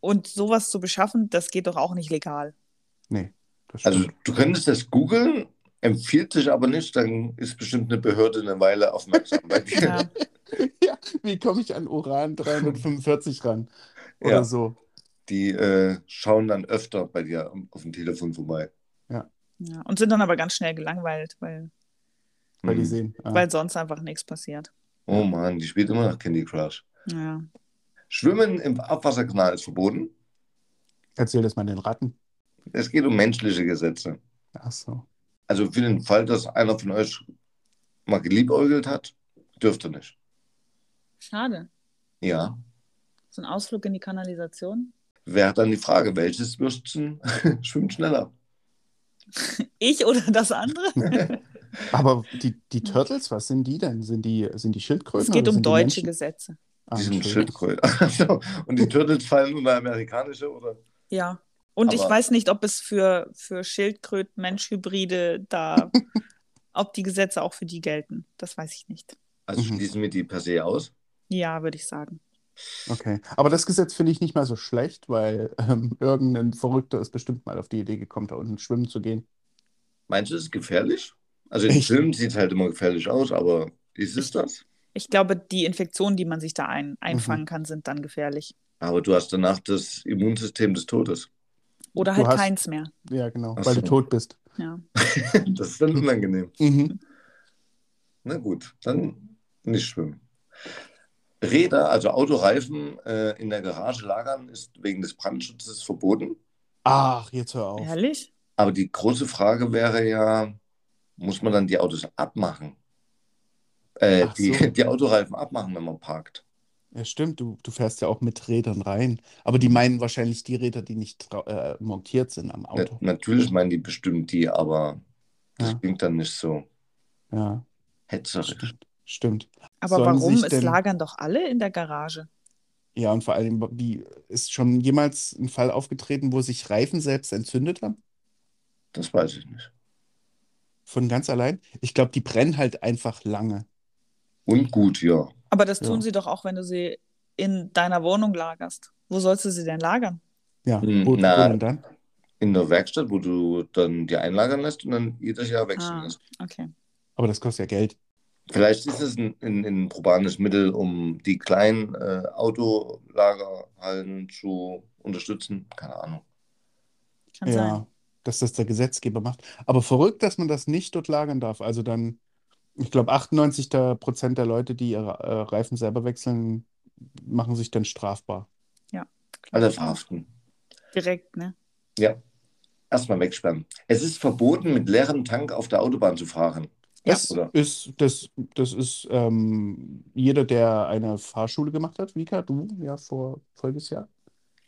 Und sowas zu beschaffen, das geht doch auch nicht legal. Nee, das Also du könntest das googeln, empfiehlt sich aber nicht, dann ist bestimmt eine Behörde eine Weile aufmerksam bei dir. Ja. Ja, wie komme ich an Uran 345 ran? Oder Ja. so. Die äh, schauen dann öfter bei dir auf dem Telefon vorbei. Ja. Und sind dann aber ganz schnell gelangweilt, weil, Weil die Mhm. sehen. ah, weil sonst einfach nichts passiert. Oh Mann, die spielt immer noch Candy Crush. Ja. Schwimmen im Abwasserkanal ist verboten. Erzähl das mal den Ratten. Es geht um menschliche Gesetze. Ach so. Also für den Fall, dass einer von euch mal geliebäugelt hat, dürfte nicht. Schade. Ja. So ein Ausflug in die Kanalisation. wäre dann die Frage, welches Würstchen schwimmt schneller? Ich oder das andere? Aber die, die Turtles, was sind die denn? Sind die, sind die Schildkröten? Es geht um sind die deutsche Menschen? Gesetze. Ah, Die sind Entschuldigung. Schildkröte. Also, Und die Turtles fallen unter amerikanische, oder? Ja. Und ich Aber- weiß nicht, ob es für, für Schildkröten-Mensch-Hybride da, ob die Gesetze auch für die gelten. Das weiß ich nicht. Also Mhm. schließen wir die per se aus. Ja, würde ich sagen. Okay. Aber das Gesetz finde ich nicht mal so schlecht, weil ähm, irgendein Verrückter ist bestimmt mal auf die Idee gekommen, da unten schwimmen zu gehen. Meinst du, es ist gefährlich? Also im? Film sieht es halt immer gefährlich aus, aber ist es das? Ich glaube, die Infektionen, die man sich da ein, einfangen kann, sind dann gefährlich. Aber du hast danach das Immunsystem des Todes. Oder halt hast- keins mehr. Ja, genau, Ach weil so. du tot bist. Ja. Das ist dann unangenehm. Mhm. Na gut, dann nicht schwimmen. Räder, also Autoreifen äh, in der Garage lagern, ist wegen des Brandschutzes verboten. Ach, jetzt hör auf. Ehrlich? Aber die große Frage wäre ja, muss man dann die Autos abmachen? Äh, die, so. die Autoreifen abmachen, wenn man parkt. Ja, stimmt, du, du fährst ja auch mit Rädern rein. Aber die meinen wahrscheinlich die Räder, die nicht trau- äh, montiert sind am Na, Auto. natürlich meinen die bestimmt die, aber das Ja. klingt dann nicht so Ja, hetzerisch. stimmt. Stimmt. Aber Sollen warum? sich Es denn- lagern doch alle in der Garage. Ja, und vor allem, wie ist schon jemals ein Fall aufgetreten, wo sich Reifen selbst entzündet haben? Das weiß ich nicht. Von ganz allein? Ich glaube, die brennen halt einfach lange. Und gut, ja. Aber das tun Ja. sie doch auch, wenn du sie in deiner Wohnung lagerst. Wo sollst du sie denn lagern? Ja, Hm, wo, na. wo denn dann? In der Werkstatt, wo du dann die einlagern lässt und dann jedes Jahr wechseln Ah. lässt. Okay. Aber das kostet ja Geld. Vielleicht ist es ein, ein, ein probanes Mittel, um die kleinen äh, Autolagerhallen zu unterstützen. Keine Ahnung. Kann Ja, sein. dass das der Gesetzgeber macht. Aber verrückt, dass man das nicht dort lagern darf. Also dann, ich glaube, 98 der Prozent der Leute, die ihre äh, Reifen selber wechseln, machen sich dann strafbar. Alle verhaften. Direkt, ne? Ja. Erstmal wegsperren. Es ist verboten, mit leerem Tank auf der Autobahn zu fahren. Ja. Das Oder? ist, das, das ist ähm, jeder, der eine Fahrschule gemacht hat, Vika, du ja vor voriges Jahr,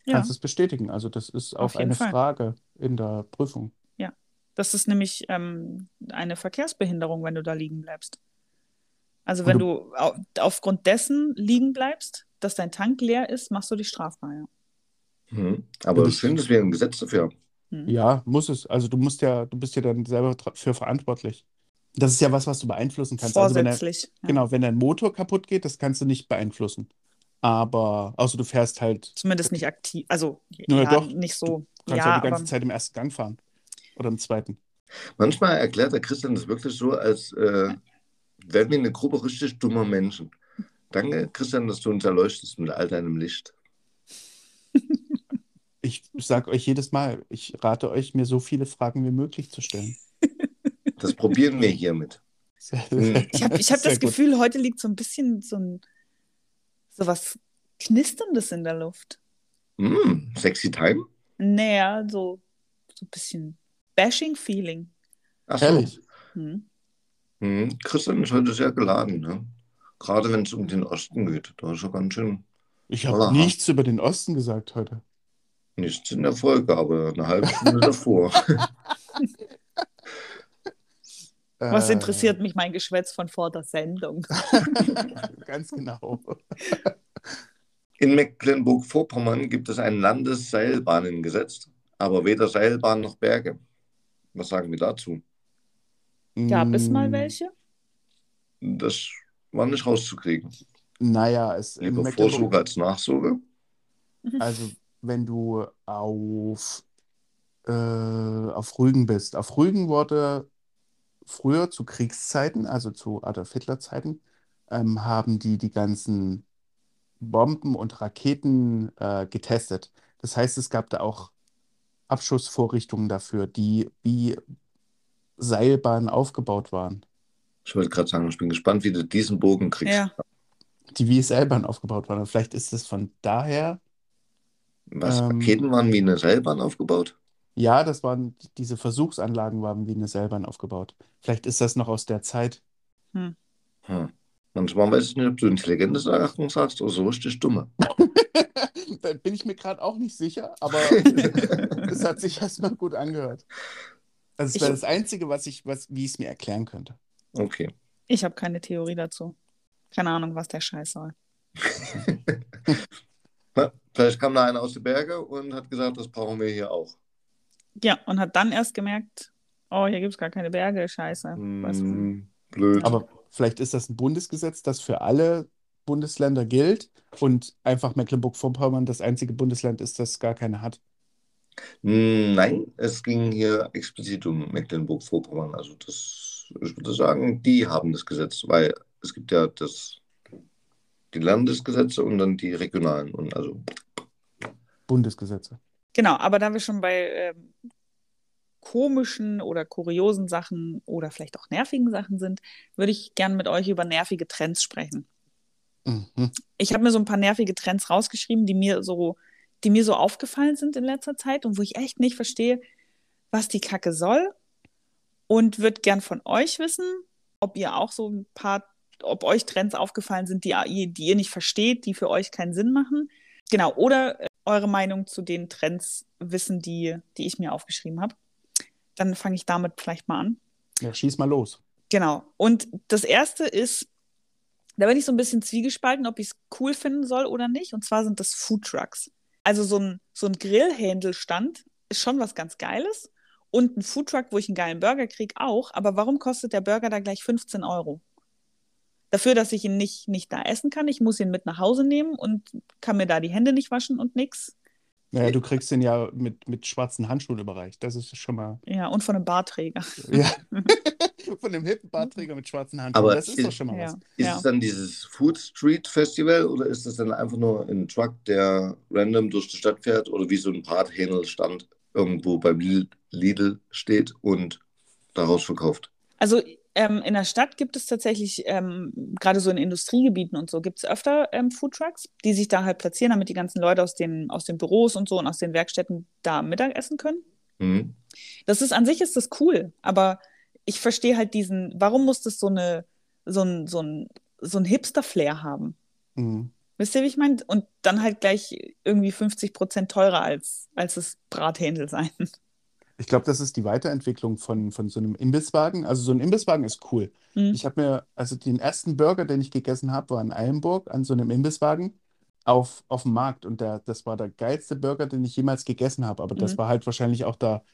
Ja. kannst es bestätigen. Also das ist auch eine Fall. Frage in der Prüfung. Das ist nämlich ähm, eine Verkehrsbehinderung, wenn du da liegen bleibst. Also wenn du- du au aufgrund dessen liegen bleibst, dass dein Tank leer ist, machst du dich strafbar, ja. Mhm. Aber das- schön, dass wir ein Gesetz dafür haben. Mhm. Ja, muss es. Also du musst ja, du bist ja dann selber dafür verantwortlich. Das ist ja was, was du beeinflussen kannst. Also wenn Vorsätzlich. ja. genau, wenn dein Motor kaputt geht, das kannst du nicht beeinflussen. Aber, außer du fährst halt, Zumindest nicht aktiv. Also, Ja, ja, doch. nicht so. kannst Ja, ja die ganze aber Zeit im ersten Gang fahren. Oder im zweiten. Manchmal erklärt der Christian das wirklich so, als äh, wären wir eine Gruppe richtig dummer Menschen. Danke, Christian, dass du uns erleuchtest mit all deinem Licht. Ich sage euch jedes Mal, ich rate euch, mir so viele Fragen wie möglich zu stellen. Das probieren wir hiermit. Mhm. ich habe ich hab das gut. Gefühl, heute liegt so ein bisschen so ein so was Knisterndes in der Luft. Mm, sexy Time? Naja, so, so ein bisschen Bashing-Feeling. Ach so. Ehrlich. Hm. Mhm. Christian ist heute sehr geladen, ne? Gerade wenn es um den Osten geht. Da ist er ganz schön Ich habe nichts über den Osten gesagt heute. nichts in der Folge, aber eine halbe Stunde davor. Was Äh, interessiert mich mein Geschwätz von vor der Sendung? Ganz genau. In Mecklenburg-Vorpommern gibt es ein Landesseilbahnengesetz, aber weder Seilbahn noch Berge. Was sagen wir dazu? Gab es mal Mm, welche? Das war nicht rauszukriegen. Naja, es Lieber Vorsorge als Nachsorge. also wenn du auf, äh, auf Rügen bist. Auf Rügen wurde früher zu Kriegszeiten, also zu Adolf Hitler Zeiten, ähm, haben die die ganzen Bomben und Raketen äh, getestet. Das heißt, es gab da auch Abschussvorrichtungen dafür, die wie Seilbahnen aufgebaut waren. Ich wollte gerade sagen, ich bin gespannt, wie du diesen Bogen kriegst. Ja. Die wie Seilbahnen aufgebaut waren. Und vielleicht ist es von daher, Was, Ähm. Raketen waren wie eine Seilbahn aufgebaut? ja, das waren, diese Versuchsanlagen waren wie eine Seilbahn aufgebaut. Vielleicht ist das noch aus der Zeit. Hm. Manchmal weiß ich nicht, ob du intelligente Sachen sagst oder so richtig dumme. da bin ich mir gerade auch nicht sicher, aber es hat sich erstmal gut angehört. Also es wäre das Einzige, was ich, was, wie ich es mir erklären könnte. Okay. Ich habe keine Theorie dazu. Keine Ahnung, was der Scheiß soll. Vielleicht kam da einer aus den Bergen und hat gesagt, das brauchen wir hier auch. Ja, und hat dann erst gemerkt, oh, hier gibt es gar keine Berge, scheiße. Hm, blöd. Aber vielleicht ist das ein Bundesgesetz, das für alle Bundesländer gilt und einfach Mecklenburg-Vorpommern das einzige Bundesland ist, das gar keine hat. Hm, Nein, es ging hier explizit um Mecklenburg-Vorpommern. Also das, ich würde sagen, die haben das Gesetz, weil es gibt ja das, die Landesgesetze und dann die regionalen. Und also Bundesgesetze. Genau, aber da wir schon bei ähm, komischen oder kuriosen Sachen oder vielleicht auch nervigen Sachen sind, würde ich gerne mit euch über nervige Trends sprechen. Mhm. Ich habe mir so ein paar nervige Trends rausgeschrieben, die mir so, die mir so aufgefallen sind in letzter Zeit und wo ich echt nicht verstehe, was die Kacke soll. Und würde gern von euch wissen, ob ihr auch so ein paar, ob euch Trends aufgefallen sind, die, ihr- die ihr nicht versteht, die für euch keinen Sinn machen. Genau, oder äh, eure Meinung zu den Trends wissen, die, die ich mir aufgeschrieben habe. Dann fange ich damit vielleicht mal an. Ja, schieß mal los. Genau. Und das erste ist, da bin ich so ein bisschen zwiegespalten, ob ich es cool finden soll oder nicht. Und zwar sind das Food Trucks. Also so ein, so ein Grillhändelstand ist schon was ganz Geiles. Und ein Food Truck, wo ich einen geilen Burger kriege, auch. Aber warum kostet der Burger da gleich 15 Euro? Dafür, dass ich ihn nicht, nicht da essen kann. Ich muss ihn mit nach Hause nehmen und kann mir da die Hände nicht waschen und nix. Naja, du kriegst den ja mit, mit schwarzen Handschuhen überreicht. Das ist schon mal. Ja, und von einem Barträger. Ja. Von dem hippen Bartträger mit schwarzen Handschuhen. Aber das ist ist- doch schon mal Ja. was. Ist ja. es dann dieses Food Street Festival oder ist es dann einfach nur ein Truck, der random durch die Stadt fährt oder wie so ein Brathähnerstand irgendwo beim Lidl- Lidl steht und daraus verkauft? Also ähm, in der Stadt gibt es tatsächlich, ähm, gerade so in Industriegebieten und so, gibt es öfter ähm, Foodtrucks, die sich da halt platzieren, damit die ganzen Leute aus den, aus den Büros und so und aus den Werkstätten da Mittag essen können. Mhm. Das ist an sich ist das cool, aber ich verstehe halt diesen, warum muss das so eine, so ein, so ein, so ein Hipster-Flair haben? Mhm. Wisst ihr, wie ich meine? Und dann halt gleich irgendwie 50 Prozent teurer als, als das Brathändel sein. Ich glaube, das ist die Weiterentwicklung von, von so einem Imbisswagen. Also so ein Imbisswagen ist cool. Mhm. Ich habe mir, also den ersten Burger, den ich gegessen habe, war in Eilenburg an so einem Imbisswagen auf, auf dem Markt. Und der, das war der geilste Burger, den ich jemals gegessen habe. Aber das Mhm. war halt wahrscheinlich auch der,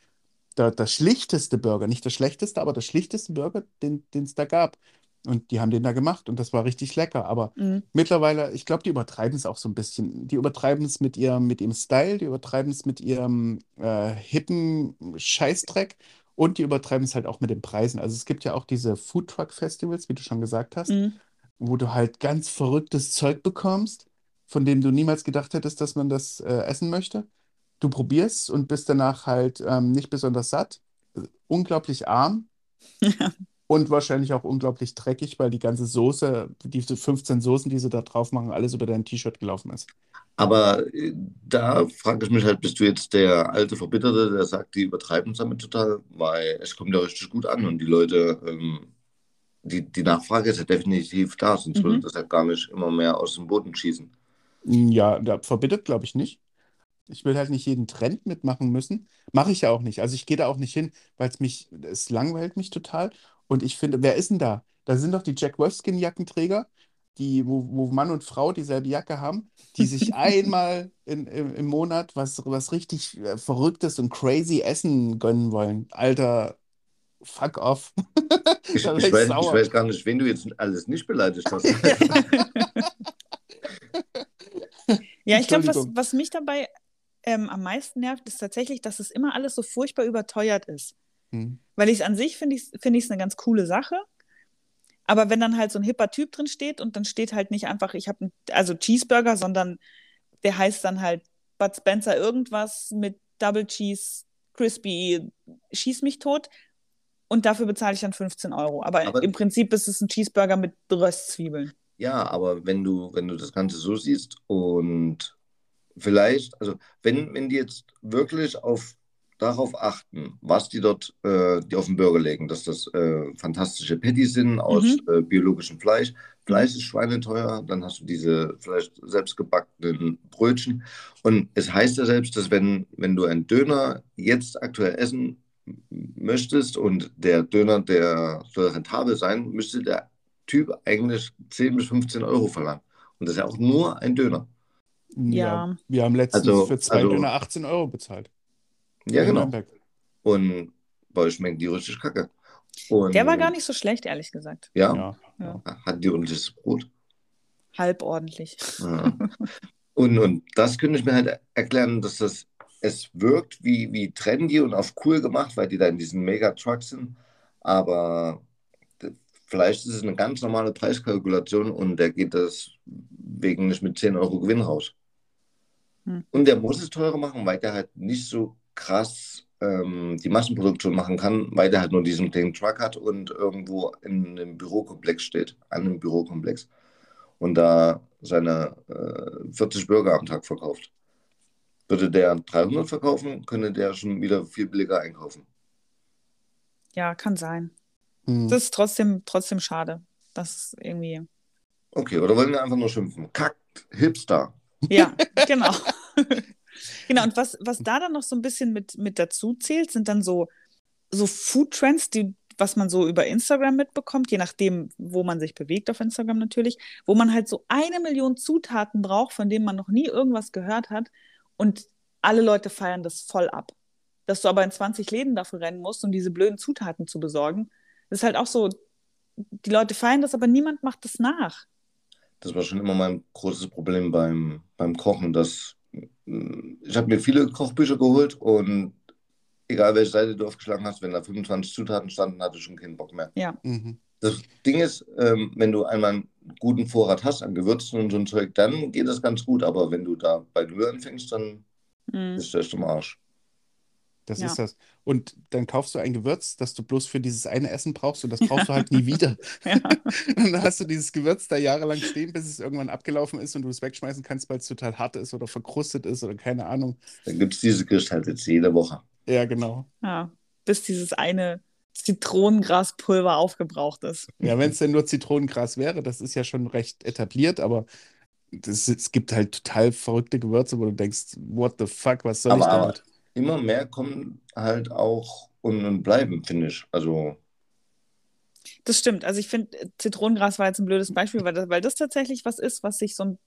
der, der schlichteste Burger. Nicht der schlechteste, aber der schlichteste Burger, den es da gab. Und die haben den da gemacht und das war richtig lecker. Aber Mhm. mittlerweile, ich glaube, die übertreiben es auch so ein bisschen. Die übertreiben es mit ihrem, mit ihrem Style, die übertreiben es mit ihrem äh, hippen Scheißdreck und die übertreiben es halt auch mit den Preisen. Also es gibt ja auch diese Foodtruck-Festivals, wie du schon gesagt hast, Mhm. wo du halt ganz verrücktes Zeug bekommst, von dem du niemals gedacht hättest, dass man das äh, essen möchte. Du probierst und bist danach halt ähm, nicht besonders satt, äh, unglaublich arm Ja. und wahrscheinlich auch unglaublich dreckig, weil die ganze Soße, diese 15 Soßen, die sie da drauf machen, alles über dein T-Shirt gelaufen ist. Aber äh, da frage ich mich halt, bist du jetzt der alte Verbitterte, der sagt, die übertreiben es damit total? Weil es kommt ja richtig gut an und die Leute, ähm, die, die Nachfrage ist ja definitiv da, sonst Mhm. würde das ja gar nicht immer mehr aus dem Boden schießen. Ja, da verbittet glaube ich nicht. Ich will halt nicht jeden Trend mitmachen müssen. Mache ich ja auch nicht. Also ich gehe da auch nicht hin, weil es mich, es langweilt mich total. Und ich finde, wer ist denn da? Da sind doch die Jack Wolfskin-Jackenträger, die, wo, wo Mann und Frau dieselbe Jacke haben, die sich einmal in, im, im Monat was, was richtig äh, Verrücktes und crazy Essen gönnen wollen. Alter, fuck off. Ich, ich, ich weiß, ich weiß gar nicht, wen du jetzt alles nicht beleidigt hast. Ja, ich glaube, was, was mich dabei ähm, am meisten nervt, ist tatsächlich, dass es immer alles so furchtbar überteuert ist. Hm. Weil ich es an sich finde ich es find eine ganz coole Sache. Aber wenn dann halt so ein hipper Typ drin steht und dann steht halt nicht einfach, ich habe also Cheeseburger, sondern der heißt dann halt Bud Spencer irgendwas mit Double Cheese, Crispy, schieß mich tot. Und dafür bezahle ich dann 15 Euro. Aber, Aber- im Prinzip ist es ein Cheeseburger mit Röstzwiebeln. Ja, aber wenn du, wenn du das Ganze so siehst und vielleicht, also wenn, wenn die jetzt wirklich auf, darauf achten, was die dort äh, die auf den Burger legen, dass das äh, fantastische Patties sind aus Mhm. äh, biologischem Fleisch, Fleisch ist schweineteuer, dann hast du diese vielleicht selbstgebackenen Brötchen. Und es heißt ja selbst, dass wenn, wenn du einen Döner jetzt aktuell essen möchtest und der Döner, der soll rentabel sein, müsste der Typ eigentlich 10 bis 15 Euro verlangen. Und das ist ja auch nur ein Döner. Ja. Wir haben letztens Also- für zwei also- Döner 18 Euro bezahlt. Ja, genau. Nürnberg. Und bei euch schmecken die richtig kacke. Und, Der war gar nicht so schlecht, ehrlich gesagt. Ja, Ja. hat die ordentliches Brot. Halb ordentlich. Ja. und, und das könnte ich mir halt erklären, dass das es wirkt wie, wie trendy und auf cool gemacht, weil die da in diesen Mega-Trucks sind. Aber vielleicht ist es eine ganz normale Preiskalkulation und der geht deswegen nicht mit 10 Euro Gewinn raus. Hm. Und der muss es teurer machen, weil der halt nicht so krass ähm, die Massenproduktion machen kann, weil der halt nur diesen kleinen Truck hat und irgendwo in einem Bürokomplex steht, an einem Bürokomplex und da seine äh, 40 Burger am Tag verkauft. Würde der 300 verkaufen, könnte der schon wieder viel billiger einkaufen. Ja, kann sein. Hm. Das ist trotzdem, trotzdem schade. Das ist irgendwie. Okay, oder wollen wir einfach nur schimpfen? Kackt, Hipster. Ja, genau. genau, und was, was da dann noch so ein bisschen mit, mit dazu zählt, sind dann so, so Food-Trends, die, was man so über Instagram mitbekommt, je nachdem, wo man sich bewegt auf Instagram natürlich, wo man halt so eine Million Zutaten braucht, von denen man noch nie irgendwas gehört hat und alle Leute feiern das voll ab. Dass du aber in 20 Läden dafür rennen musst, um diese blöden Zutaten zu besorgen, das ist halt auch so, die Leute feiern das, aber niemand macht das nach. Das war schon immer mein großes Problem beim, beim Kochen, dass ich habe mir viele Kochbücher geholt und egal welche Seite du aufgeschlagen hast, wenn da 25 Zutaten standen, hatte ich schon keinen Bock mehr. Mhm. Das Ding ist, ähm, wenn du einmal einen guten Vorrat hast an Gewürzen und so ein Zeug, dann geht das ganz gut. Aber wenn du da bei Null anfängst, dann Mhm. bist du echt im Arsch. Das Ja. ist das. Und dann kaufst du ein Gewürz, das du bloß für dieses eine Essen brauchst und das brauchst du halt nie wieder. Ja. Und dann hast du dieses Gewürz da jahrelang stehen, bis es irgendwann abgelaufen ist und du es wegschmeißen kannst, weil es total hart ist oder verkrustet ist oder keine Ahnung. Dann gibt es diese Gericht halt jetzt jede Woche. Ja, genau. Ja, bis dieses eine Zitronengraspulver aufgebraucht ist. Ja, wenn es denn nur Zitronengras wäre, das ist ja schon recht etabliert, aber das, es gibt halt total verrückte Gewürze, wo du denkst, what the fuck, was soll Aber- ich aber- damit? Immer mehr kommen halt auch und, und bleiben, finde ich. Also, Das stimmt. Also ich finde, Zitronengras war jetzt ein blödes Beispiel, weil das, weil das tatsächlich was ist, was sich so ein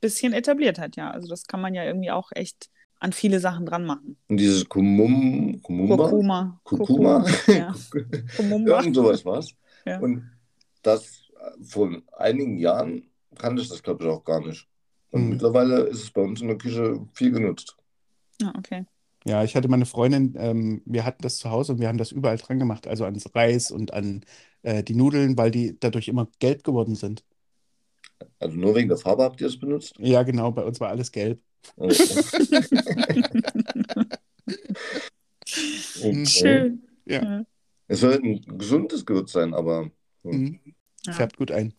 bisschen etabliert hat, ja. Also das kann man ja irgendwie auch echt an viele Sachen dran machen. und dieses Kumum, Kumumba, Kurkuma. Kurkuma, Ja. Kumumba. irgend sowas war's. Ja. Und das vor einigen Jahren kannte ich das, glaube ich, auch gar nicht. Und Mhm. mittlerweile ist es bei uns in der Küche viel genutzt. Ja, okay. Ja, ich hatte meine Freundin, ähm, wir hatten das zu Hause und wir haben das überall dran gemacht, also ans Reis und an äh, die Nudeln, weil die dadurch immer gelb geworden sind. Also nur wegen der Farbe habt ihr es benutzt? Ja, genau, bei uns war alles gelb. Okay. Okay. Schön. Ja. Es soll ein gesundes Gewürz sein, aber Mhm. Ja. Färbt gut ein.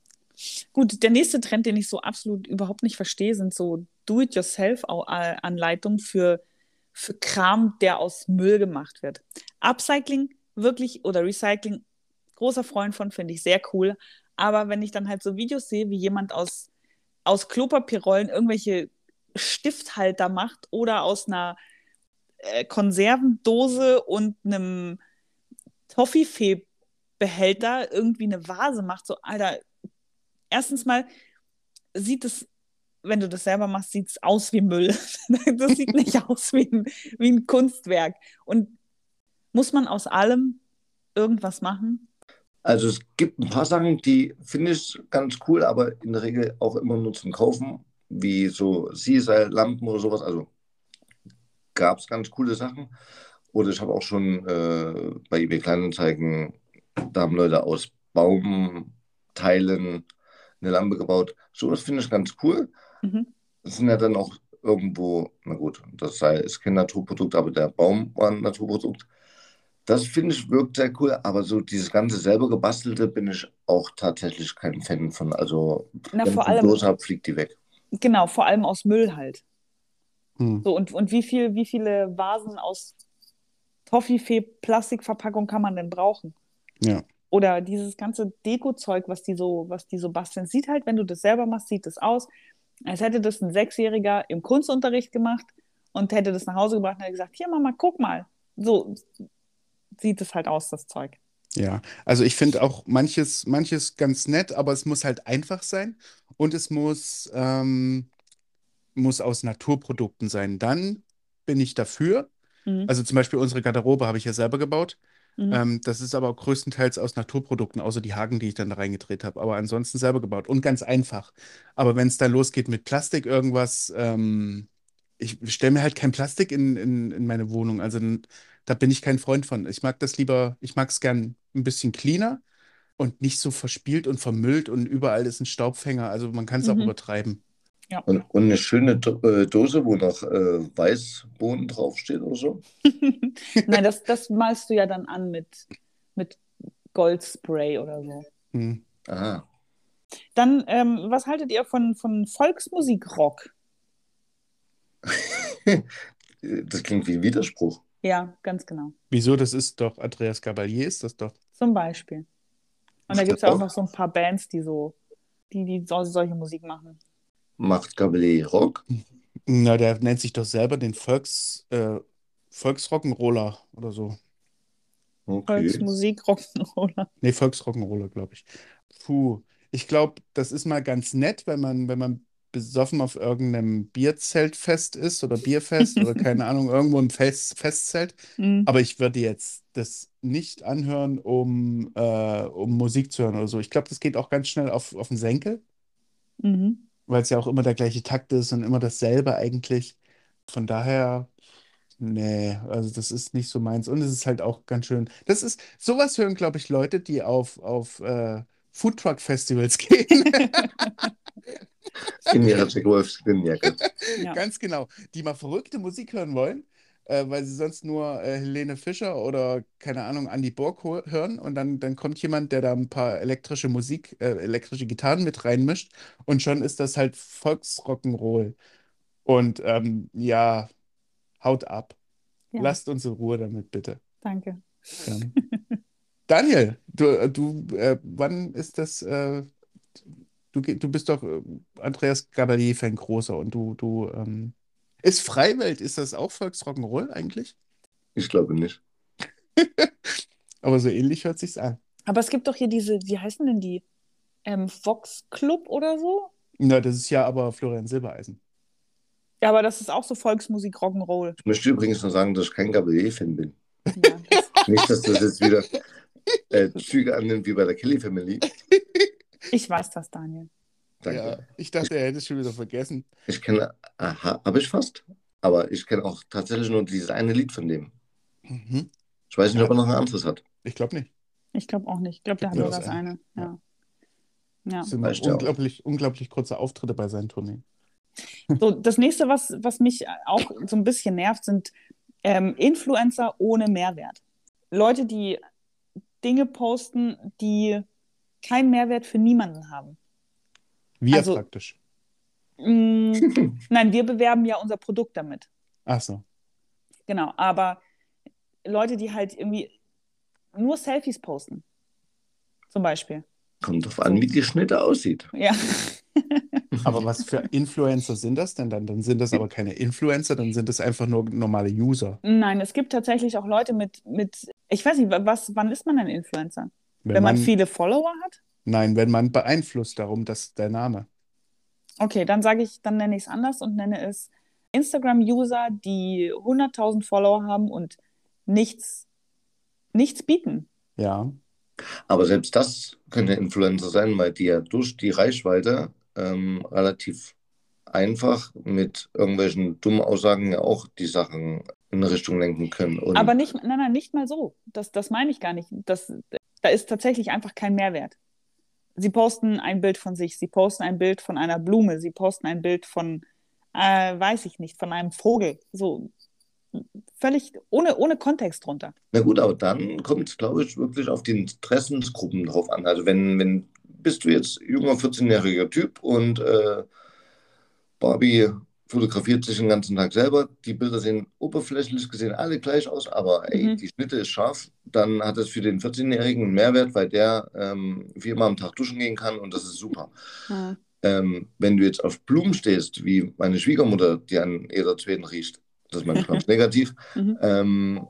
Gut, der nächste Trend, den ich so absolut überhaupt nicht verstehe, sind so Do-it-yourself-Anleitungen für, für Kram, der aus Müll gemacht wird. Upcycling wirklich oder Recycling, großer Freund von, finde ich sehr cool. Aber wenn ich dann halt so Videos sehe, wie jemand aus, aus Klopapierrollen irgendwelche Stifthalter macht oder aus einer äh, Konservendose und einem Toffifee-Behälter irgendwie eine Vase macht, so, Alter, erstens mal sieht es, wenn du das selber machst, sieht es aus wie Müll. das sieht nicht aus wie ein, wie ein Kunstwerk. Und muss man aus allem irgendwas machen? Also es gibt ein paar Sachen, die finde ich ganz cool, aber in der Regel auch immer nur zum Kaufen, wie so Seaside-Lampen oder sowas. Also gab es ganz coole Sachen. Oder ich habe auch schon äh, bei eBay Kleinanzeigen, da haben Leute aus Baumteilen eine Lampe gebaut. So, das finde ich ganz cool. Mhm. Das sind ja dann auch irgendwo, na gut, das sei, ist kein Naturprodukt, aber der Baum war ein Naturprodukt. Das finde ich wirkt sehr cool, aber so dieses ganze selber gebastelte bin ich auch tatsächlich kein Fan von. Also, Na, wenn vor ich allem, Dose habe, fliegt die weg. genau, vor allem aus Müll halt. Hm. So, und, und wie, viel, wie viele Vasen aus Toffifee-Plastikverpackung kann man denn brauchen? Ja. oder dieses ganze Deko-Zeug, was die so, was die so basteln, sieht halt, wenn du das selber machst, sieht das aus, als hätte das ein Sechsjähriger im Kunstunterricht gemacht und hätte das nach Hause gebracht und hätte gesagt, hier Mama, guck mal. So sieht es halt aus, das Zeug. Ja, also ich finde auch manches, manches ganz nett, aber es muss halt einfach sein und es muss, ähm, muss aus Naturprodukten sein. Dann bin ich dafür. Mhm. Also zum Beispiel unsere Garderobe habe ich ja selber gebaut. Mhm. Ähm, das ist aber auch größtenteils aus Naturprodukten, außer die Haken, die ich dann da reingedreht habe. Aber ansonsten selber gebaut und ganz einfach. Aber wenn es dann losgeht mit Plastik irgendwas, ähm, ich stelle mir halt kein Plastik in, in, in meine Wohnung. Also da bin ich kein Freund von. Ich mag das lieber, ich mag es gern ein bisschen cleaner und nicht so verspielt und vermüllt und überall ist ein Staubfänger. Also man kann es auch Mhm. übertreiben. Ja. Und, und eine schöne äh, Dose, wo noch äh, Weißbohnen draufsteht oder so. Nein, das, das malst du ja dann an mit, mit Goldspray oder so. Hm. Aha. Dann, ähm, was haltet ihr von, von Volksmusikrock? Das klingt wie ein Widerspruch. Ja, ganz genau. Wieso? Das ist doch Andreas Gabalier, ist das doch. Zum Beispiel. Und da gibt es ja auch auch? noch so ein paar Bands, die so, die, die so, solche Musik machen. Macht Gabalier Rock? Na, der nennt sich doch selber den Volks, äh, Volksrock'n'Roller oder so. Okay. Volksmusik, Rock'n'Roller. Nee, Volksrock'n'Roller, glaube ich. Puh, ich glaube, das ist mal ganz nett, wenn man, wenn man besoffen auf irgendeinem Bierzeltfest ist oder Bierfest oder keine Ahnung, irgendwo im Fest, Festzelt. Mhm. Aber ich würde jetzt das nicht anhören, um, äh, um Musik zu hören oder so. Ich glaube, das geht auch ganz schnell auf, auf den Senkel, Mhm. Weil es ja auch immer der gleiche Takt ist und immer dasselbe eigentlich. Von daher, nee, also das ist nicht so meins. Und es ist halt auch ganz schön. Das ist, sowas hören, glaube ich, Leute, die auf, auf äh, Foodtruck-Festivals gehen. In ihrer Jack Wolfskin-Jacke. Ja. Ganz genau. Die mal verrückte Musik hören wollen, äh, weil sie sonst nur äh, Helene Fischer oder, keine Ahnung, Andy Borg hören. Und dann, dann kommt jemand, der da ein paar elektrische Musik, äh, elektrische Gitarren mit reinmischt. Und schon ist das halt Volksrock'n'Roll. Und ähm, ja, haut ab. Ja. Lasst uns in Ruhe damit, bitte. Danke. Ähm, Daniel, du, äh, du äh, wann ist das? Äh, du, du bist doch Andreas Gabalier-Fan großer und du, du ähm, ist Freiwelt, ist das auch Volksrock'n'Roll eigentlich? Ich glaube nicht. Aber so ähnlich hört sich's an. Aber es gibt doch hier diese, wie heißen denn die? Ähm, Vox Club oder so? Na, das ist ja aber Florian Silbereisen. Ja, aber das ist auch so Volksmusik, Rock'n'Roll. Ich möchte übrigens nur sagen, dass ich kein Gabalier-Fan bin. Ja, das, Nicht, dass das jetzt wieder äh, Züge annimmt wie bei der Kelly Family. ich weiß das, Daniel. Danke. Ja, ich dachte, er hätte es schon wieder vergessen. Ich kenne, aha, habe ich fast. Aber ich kenne auch tatsächlich nur dieses eine Lied von dem. Mhm. Ich weiß nicht, ob er noch ein anderes hat. Ich glaube nicht. Ich glaube auch nicht. Ich glaube, der hat Ja, nur das eine. eine. Ja. Ja. Das sind Weißt unglaublich, unglaublich kurze Auftritte bei seinen Tourneen. So, das nächste, was, was mich auch so ein bisschen nervt, sind ähm, Influencer ohne Mehrwert. Leute, die Dinge posten, die keinen Mehrwert für niemanden haben. Wir Also- praktisch. Mm, nein, wir bewerben ja unser Produkt damit. Ach so. Genau. Aber Leute, die halt irgendwie nur Selfies posten. Zum Beispiel. Kommt drauf an, wie die Schnitte aussieht. Ja. Aber was für Influencer sind das denn dann? Dann sind das aber keine Influencer, dann sind das einfach nur normale User. Nein, es gibt tatsächlich auch Leute mit, mit ich weiß nicht, was, wann ist man ein Influencer? Wenn, Wenn man man, viele Follower hat? Nein, wenn man beeinflusst darum, dass der Name. Okay, dann sage ich, dann nenne ich es anders und nenne es Instagram-User, die 100.000 Follower haben und nichts, nichts bieten. Ja. Aber selbst das können ja Influencer sein, weil die ja durch die Reichweite ähm, relativ einfach mit irgendwelchen dummen Aussagen ja auch die Sachen in eine Richtung lenken können. Und Aber nicht, nein, nein, nicht mal so. Das, das meine ich gar nicht. Das, da ist tatsächlich einfach kein Mehrwert. Sie posten ein Bild von sich, sie posten ein Bild von einer Blume, sie posten ein Bild von, äh, weiß ich nicht, von einem Vogel. So völlig ohne, ohne Kontext drunter. Na gut, aber dann kommt es, glaube ich, wirklich auf die Interessensgruppen drauf an. Also wenn, wenn bist du jetzt junger 14-jähriger Typ und äh, Barbie fotografiert sich den ganzen Tag selber. Die Bilder sehen oberflächlich gesehen alle gleich aus, aber ey, Mhm. die Schnitte ist scharf. dann hat es für den 14-Jährigen einen Mehrwert, weil der ähm, viermal am Tag duschen gehen kann und das ist super. Hm. Ähm, wenn du jetzt auf Blumen stehst, wie meine Schwiegermutter, die an jeder zweiten riecht, das ist manchmal ganz negativ, Mhm. ähm,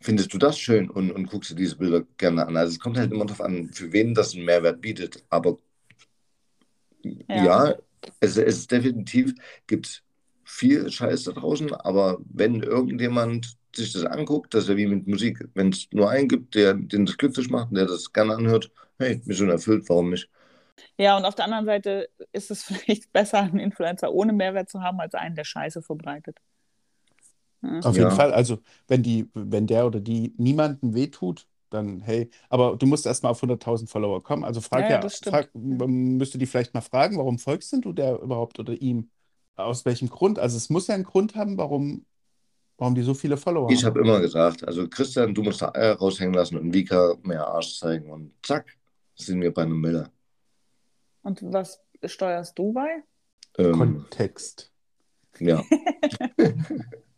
findest du das schön und, und guckst dir diese Bilder gerne an. Also es kommt halt immer darauf an, für wen das einen Mehrwert bietet. Aber Ja. ja, es, es ist definitiv, gibt viel Scheiß da draußen, aber wenn irgendjemand sich das anguckt, das ist ja wie mit Musik. Wenn es nur einen gibt, der den das glücklich macht und der das gerne anhört, hey, Mission erfüllt, warum nicht? Ja, und auf der anderen Seite ist es vielleicht besser, einen Influencer ohne Mehrwert zu haben, als einen, der Scheiße verbreitet. Auf Ja. jeden Fall. Also, wenn die, wenn der oder die niemandem wehtut, dann hey. Aber du musst erstmal auf 100.000 Follower kommen. Also frag Ja, ja, frag, man müsste die vielleicht mal fragen, warum folgst denn du der überhaupt oder ihm? Aus welchem Grund? Also es muss ja einen Grund haben, warum, warum die so viele Follower Ich haben. habe immer gesagt, also Christian, du musst da Eier raushängen lassen und Vika mehr Arsch zeigen und zack, sind wir bei einem Miller. Und was steuerst du bei? Ähm, Kontext. ja.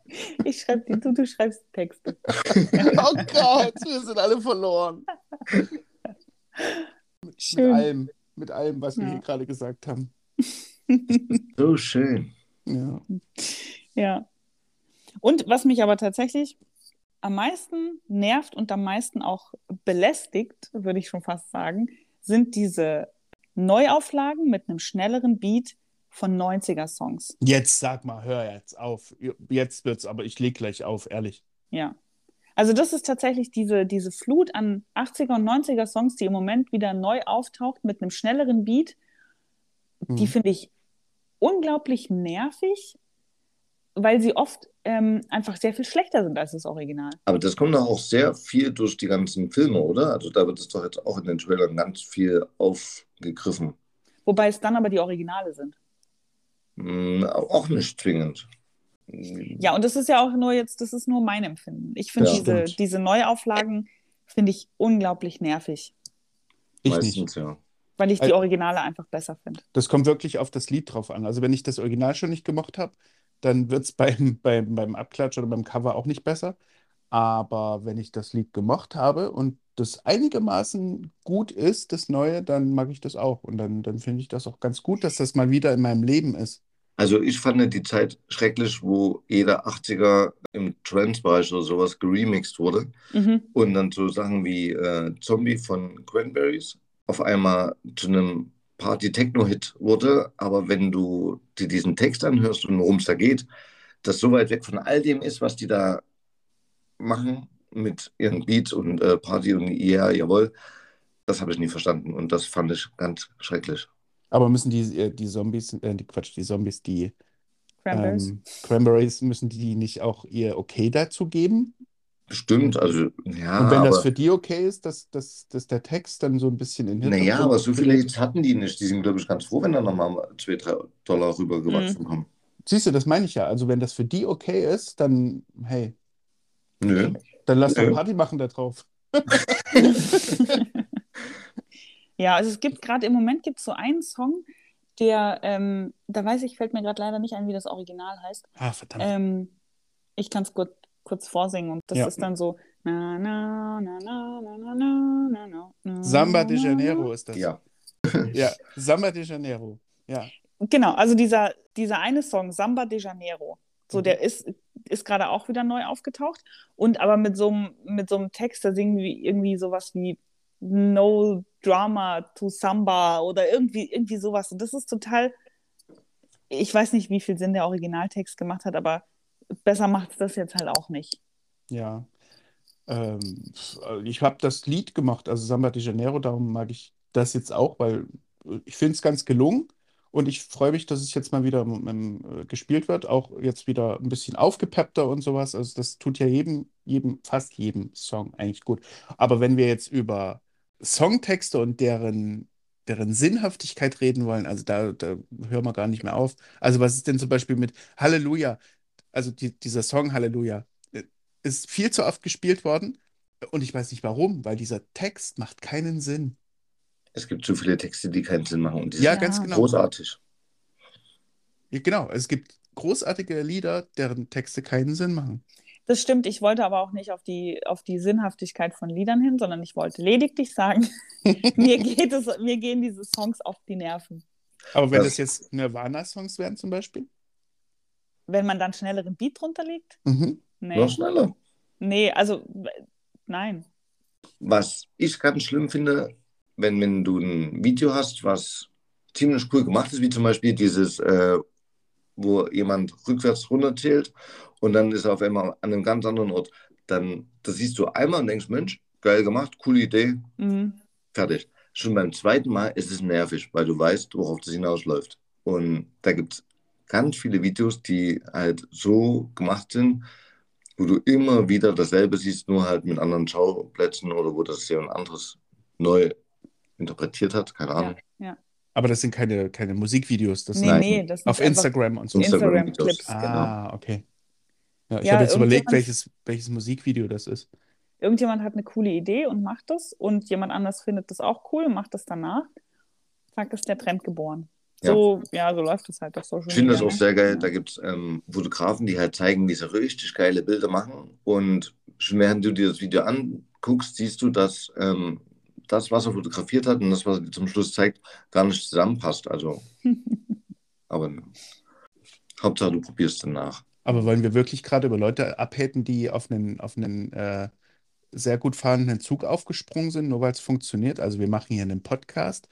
Ich schreibe die, du, du schreibst Texte. Oh Gott, wir sind alle verloren. Mit Schön. allem, mit allem, was wir Ja. hier gerade gesagt haben. So schön. Ja. Ja. Und was mich aber tatsächlich am meisten nervt und am meisten auch belästigt, würde ich schon fast sagen, sind diese Neuauflagen mit einem schnelleren Beat von 90er-Songs. Jetzt sag mal, hör jetzt auf. Jetzt wird's, aber ich leg gleich auf, ehrlich. Ja. Also das ist tatsächlich diese, diese Flut an 80er und 90er Songs, die im Moment wieder neu auftaucht mit einem schnelleren Beat. Die Mhm. finde ich unglaublich nervig, weil sie oft ähm, einfach sehr viel schlechter sind als das Original. Aber das kommt doch auch sehr viel durch die ganzen Filme, oder? Also da wird es doch jetzt auch in den Trailern ganz viel aufgegriffen. Wobei es dann aber die Originale sind. Hm, auch nicht zwingend. Ja, und das ist ja auch nur jetzt, das ist nur mein Empfinden. Ich finde Ja. diese, Stimmt. diese Neuauflagen finde ich unglaublich nervig, Ich Meistens, nicht. ja. weil ich die Al- Originale einfach besser finde. Das kommt wirklich auf das Lied drauf an. Also wenn ich das Original schon nicht gemocht habe, dann wird es beim, beim, beim Abklatsch oder beim Cover auch nicht besser. Aber wenn ich das Lied gemocht habe und das einigermaßen gut ist, das Neue, dann mag ich das auch. Und dann, dann finde ich das auch ganz gut, dass das mal wieder in meinem Leben ist. Also ich fand die Zeit schrecklich, wo jeder 80er im Trance-Bereich oder sowas geremixed wurde Mhm. und dann so Sachen wie äh, Zombie von Cranberries auf einmal zu einem Party-Techno-Hit wurde. Aber wenn du dir diesen Text anhörst und worum es da geht, das so weit weg von all dem ist, was die da machen mit ihren Beats und äh, Party und ja, jawohl, das habe ich nie verstanden und das fand ich ganz schrecklich. Aber müssen die, äh, die Zombies, äh, die Quatsch, die Zombies, die Cranberries. ähm, Cranberries, müssen die nicht auch ihr Okay dazu geben? Bestimmt, also ja, Und wenn das aber, für die okay ist, dass, dass, dass der Text dann so ein bisschen in den naja, Hintergrund aber so viele? Hits hatten die nicht. Die sind, glaube ich, ganz froh, wenn da nochmal 2, 3 Dollar rübergewachsen Mhm. kommen. Siehst du, das meine ich ja. Also wenn das für die okay ist, dann, hey, Nö. dann lass doch. Party machen da drauf. Ja, also es gibt gerade im Moment gibt es so einen Song, der, ähm, da weiß ich, fällt mir gerade leider nicht ein, wie das Original heißt. Ah, verdammt. Ähm, ich kann es kurz, kurz vorsingen und das Ja. ist dann so na na na na na na na na na Samba de Janeiro ist das. Ja. Ja, Samba de Janeiro. Ja. na. Genau, also dieser, dieser eine Song, Samba de Janeiro, so Mhm. der ist, ist gerade auch wieder neu aufgetaucht und aber mit so einem mit so einem Text, da singen wir irgendwie sowas wie No Drama to Samba oder irgendwie, irgendwie sowas. Und das ist total, ich weiß nicht, wie viel Sinn der Originaltext gemacht hat, aber besser macht es das jetzt halt auch nicht. Ja. Ähm, ich habe das Lied gemacht, also Samba de Janeiro, darum mag ich das jetzt auch, weil ich finde es ganz gelungen und ich freue mich, dass es jetzt mal wieder ähm, äh, gespielt wird, auch jetzt wieder ein bisschen aufgepeppter und sowas. Also das tut ja jedem, jedem, fast jedem Song eigentlich gut. Aber wenn wir jetzt über Songtexte und deren, deren Sinnhaftigkeit reden wollen, also da, da hören wir gar nicht mehr auf. Also was ist denn zum Beispiel mit Halleluja? Also die, dieser Song Halleluja äh, ist viel zu oft gespielt worden und ich weiß nicht warum, weil dieser Text macht keinen Sinn. Es gibt zu viele Texte, die keinen Sinn machen. Und die Ja, sind ganz genau. großartig. Ja, genau, es gibt großartige Lieder, deren Texte keinen Sinn machen. Das stimmt, ich wollte aber auch nicht auf die, auf die Sinnhaftigkeit von Liedern hin, sondern ich wollte lediglich sagen, mir, geht es, mir gehen diese Songs auf die Nerven. Aber wenn Das- das jetzt Nirvana-Songs wären zum Beispiel? Wenn man dann schnelleren Beat drunter legt? Mhm. Nee. Noch schneller. Nee, also nein. Was ich ganz schlimm finde, wenn, wenn du ein Video hast, was ziemlich cool gemacht ist, wie zum Beispiel dieses, äh, wo jemand rückwärts runterzählt und dann ist er auf einmal an einem ganz anderen Ort. Dann, das siehst du einmal und denkst, Mensch, geil gemacht, coole Idee, Mhm. fertig. Schon beim zweiten Mal ist es nervig, weil du weißt, worauf das hinausläuft. Und da gibt es ganz viele Videos, die halt so gemacht sind, wo du immer wieder dasselbe siehst, nur halt mit anderen Schauplätzen oder wo das jemand anderes neu interpretiert hat, keine Ahnung. Ja, ja. Aber das sind keine, keine Musikvideos. Das Nee, sind nee, das auf Instagram und so. Instagram-Clips, genau. Ah, okay. Ja, ich Ja, habe jetzt überlegt, welches, welches Musikvideo das ist. Irgendjemand hat eine coole Idee und macht das und jemand anders findet das auch cool und macht das danach. Zack, ist der Trend geboren. Ja. So, ja, so läuft es halt auf Social Ich finde das auch ne? sehr geil. Da gibt es ähm, Fotografen, die halt zeigen, wie sie richtig geile Bilder machen. Und schon während du dir das Video anguckst, siehst du, dass ähm, das, was er fotografiert hat und das, was er zum Schluss zeigt, gar nicht zusammenpasst. Also, aber Hauptsache, du probierst danach. Aber wollen wir wirklich gerade über Leute abhaten, die auf einen, auf einen äh, sehr gut fahrenden Zug aufgesprungen sind, nur weil es funktioniert? Also wir machen hier einen Podcast.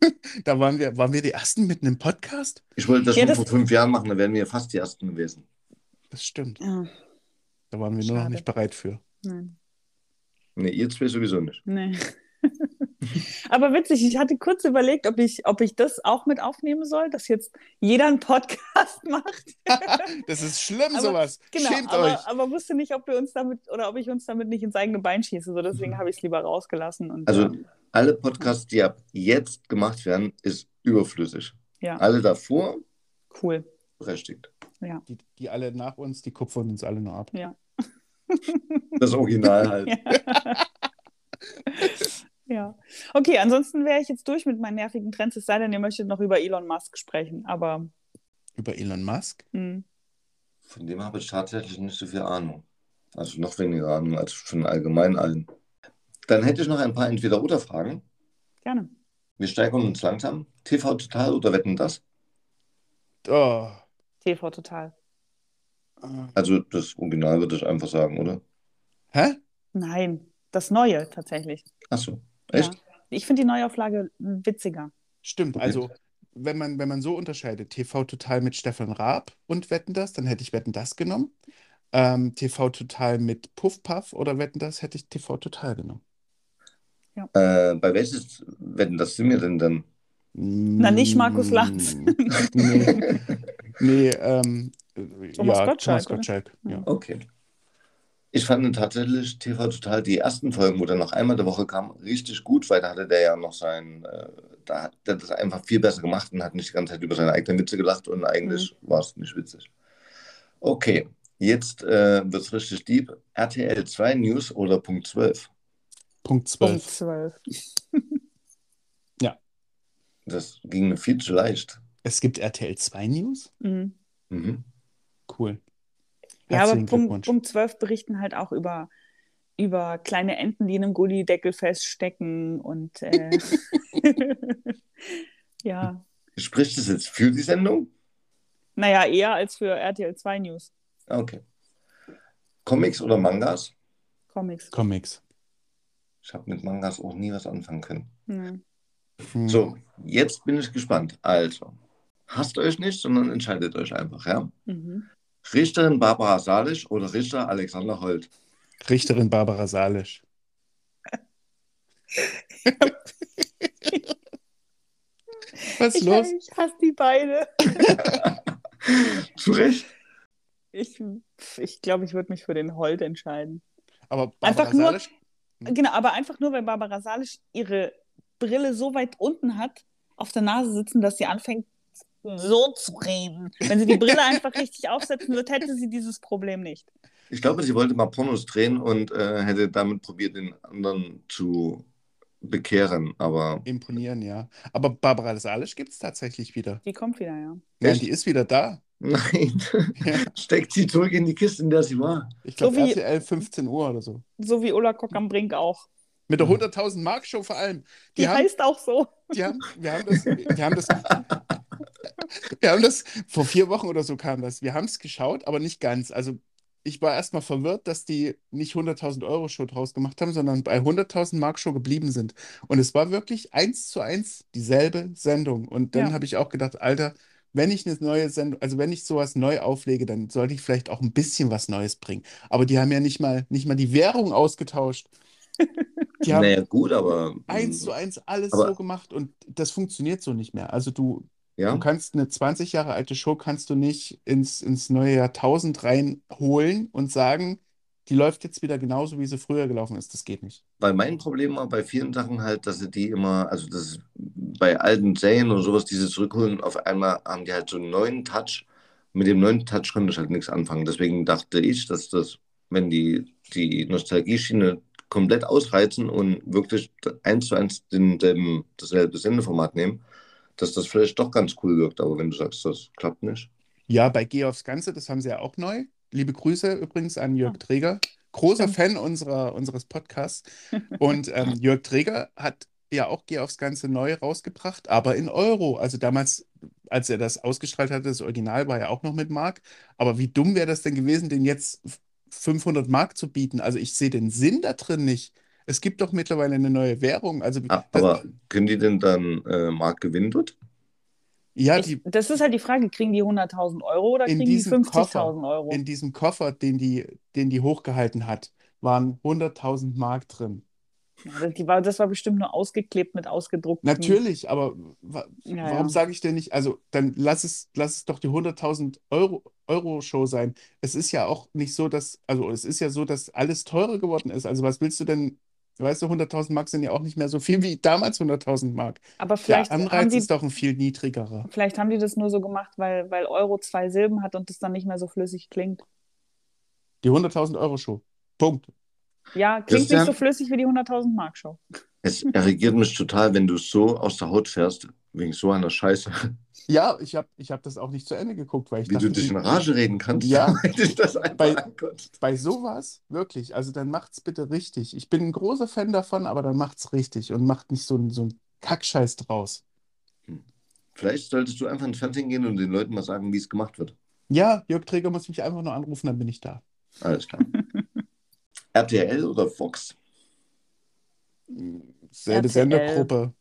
Da waren wir, waren wir die Ersten mit einem Podcast? Ich wollte das Ja, schon das- vor fünf Jahren machen, da wären wir fast die Ersten gewesen. Das stimmt. Ja, Da waren wir nur noch Schade. nicht bereit für. nein, Nee, ihr zwei sowieso nicht. nee. Aber witzig, ich hatte kurz überlegt, ob ich, ob ich das auch mit aufnehmen soll, dass jetzt jeder einen Podcast macht. Das ist schlimm, Aber- sowas. Genau, Schämt euch. aber, aber wusste nicht, ob wir uns damit oder ob ich uns damit nicht ins eigene Bein schieße. So deswegen habe ich es lieber rausgelassen. Und, Also, ja. alle Podcasts, die ab jetzt gemacht werden, ist überflüssig. Ja. Alle davor cool. berechtigt. Die, die alle nach uns, die kupfern uns alle nur ab. Ja. Das Original halt. ja. Okay, ansonsten wäre ich jetzt durch mit meinen nervigen Trends, es sei denn, ihr möchtet noch über Elon Musk sprechen. Aber Über Elon Musk? hm, Von dem habe ich tatsächlich nicht so viel Ahnung. Also noch weniger Ahnung als von allgemein allen. Dann hätte ich noch ein paar Entweder-Oder-Fragen. gerne. Wir steigern uns langsam. TV Total oder Wetten das? Oh. TV total. Äh, Also das Original würde ich einfach sagen, oder? Hä? Nein, das Neue tatsächlich. Achso, echt? Ja. Ich finde die Neuauflage witziger. Stimmt, Okay. also wenn man, wenn man so unterscheidet, TV Total mit Stefan Raab und Wetten das, dann hätte ich Wetten das genommen. Ähm, TV Total mit Puff Puff oder Wetten das, hätte ich TV Total genommen. Äh, bei welches Wetten das sind wir denn dann? Na, nicht Markus Lanz. Mm, nee, nee ähm, äh, Thomas ja, Gottschalk, Thomas? Gottschalk, ja. Okay. Ich fand tatsächlich TV Total die ersten Folgen, wo der noch einmal der Woche kam, richtig gut, weil da hatte der ja noch sein, äh, da hat der das einfach viel besser gemacht und hat nicht die ganze Zeit über seine eigenen Witze gelacht und eigentlich war es nicht witzig. Okay, jetzt äh, wird es richtig deep. RTL 2 News oder Punkt 12? Punkt Punkt 12. 12. Das ging mir viel zu leicht. Es gibt RTL 2 News? Mhm. Mhm. Cool. Ja, aber Punkt. Punkt 12 berichten halt auch über, über kleine Enten, die in einem Gullideckel feststecken und äh, ja, Spricht das jetzt für die Sendung? naja, eher als für RTL 2 News. Okay. Comics oder Mangas? Comics. Comics. Ich habe mit Mangas auch nie was anfangen können. Mhm. Hm. So, jetzt bin ich gespannt. Also, hasst euch nicht, sondern entscheidet euch einfach, ja? Mhm. Richterin Barbara Salisch oder Richter Alexander Holt? Richterin Barbara Salisch. Was ist Ich, los? ich hasse die beide. Zu Recht? Ich glaube, ich, glaub, ich würde mich für den Holt entscheiden. Aber Barbara Einfach nur- Salisch? Genau, aber einfach nur, weil Barbara Salisch ihre Brille so weit unten hat, auf der Nase sitzen, dass sie anfängt, so zu reden. Wenn sie die Brille einfach richtig aufsetzen würde, hätte sie dieses Problem nicht. Ich glaube, sie wollte mal Pornos drehen und äh, hätte damit probiert, den anderen zu bekehren. Aber Imponieren, ja. Aber Barbara Salisch gibt es tatsächlich wieder. Die kommt wieder, ja. Ja, die ist wieder da. Nein. Ja. Steckt sie zurück in die Kiste, in der sie war. Ich glaube, So wie- RTL 15 Uhr oder so. So wie Ulla Kock am Brink auch. Mit der 100.000 Mark Show vor allem. Die, Die haben, heißt auch so. die haben, wir haben das, wir haben das, wir haben das, vor vier Wochen oder so kam das. Wir haben es geschaut, aber nicht ganz. Also ich war erstmal verwirrt, dass die nicht 100.000 Euro Show draus gemacht haben, sondern bei 100.000 Mark Show geblieben sind. Und es war wirklich eins zu eins dieselbe Sendung. Und dann Ja. habe ich auch gedacht, Alter, wenn ich eine neue Sendung, also wenn ich sowas neu auflege, dann sollte ich vielleicht auch ein bisschen was Neues bringen. Aber die haben ja nicht mal, nicht mal die Währung ausgetauscht. Die haben Naja, gut, aber. eins zu eins alles Aber- so gemacht und das funktioniert so nicht mehr. Also du, Ja, du kannst eine 20 Jahre alte Show kannst du nicht ins, ins neue Jahrtausend reinholen und sagen, die läuft jetzt wieder genauso, wie sie früher gelaufen ist. Das geht nicht. weil mein Problem war bei vielen Sachen halt, dass sie die immer, also das bei alten Serien und sowas, die sie zurückholen, auf einmal haben die halt so einen neuen Touch. Mit dem neuen Touch konnte ich halt nichts anfangen. Deswegen dachte ich, dass das, wenn die die Nostalgie-Schiene komplett ausreizen und wirklich eins zu eins denselben, dasselbe Sendeformat nehmen, dass das vielleicht doch ganz cool wirkt. Aber wenn du sagst, das klappt nicht. Ja, bei Geh aufs Ganze, das haben sie ja auch neu. Liebe Grüße übrigens an Jörg Ja. Träger, großer Stimmt. Fan unserer, unseres Podcasts. Und ähm, Jörg Träger hat ja auch Geh aufs Ganze neu rausgebracht, aber in Euro. Also damals, als er das ausgestrahlt hatte, das Original war ja auch noch mit Mark. Aber wie dumm wäre das denn gewesen, den jetzt 500 Mark zu bieten? Also ich sehe den Sinn da drin nicht. Es gibt doch mittlerweile eine neue Währung. Also Ah, das, Aber können die denn dann äh, Mark gewinnen dort? ja, Ich, die, das ist halt die Frage, kriegen die 100.000 Euro oder In kriegen die diesem Koffer. 50.000 Euro? in diesem Koffer, den die, den die hochgehalten hat, waren 100.000 Mark drin. Das, die war, das war bestimmt nur ausgeklebt mit ausgedruckten. Natürlich, aber wa Ja, warum ja. sage ich denn nicht, also dann lass es, lass es doch die 100.000 Euro, Euro Show sein. Es ist ja auch nicht so, dass, also es ist ja so, dass alles teurer geworden ist. Also was willst du denn, weißt du, 100.000 Mark sind ja auch nicht mehr so viel wie damals 100.000 Mark. Aber Der vielleicht haben, Anreiz die, ist doch ein viel niedrigerer. vielleicht haben die das nur so gemacht, weil, weil Euro zwei Silben hat und das dann nicht mehr so flüssig klingt. Die 100.000 Euro Show. Punkt. Ja, klingt Christian? nicht so flüssig wie die 100.000 Mark Show. Es erregiert mich total, wenn du so aus der Haut fährst, wegen so einer Scheiße, Ja, ich habe ich hab das auch nicht zu Ende geguckt, weil ich wie dachte, du dich in Rage reden kannst, Ja. weil dich das einfach Bei-. Bei sowas, wirklich, also dann macht's bitte richtig. Ich bin ein großer Fan davon, aber dann macht's richtig und macht nicht so, einen- so einen Kackscheiß draus. Vielleicht solltest du einfach ins Fernsehen gehen und den Leuten mal sagen, wie es gemacht wird. Ja, Jörg Träger muss mich einfach nur anrufen, dann bin ich da. Alles klar. RTL oder Fox? Selbe RTL. Sendergruppe.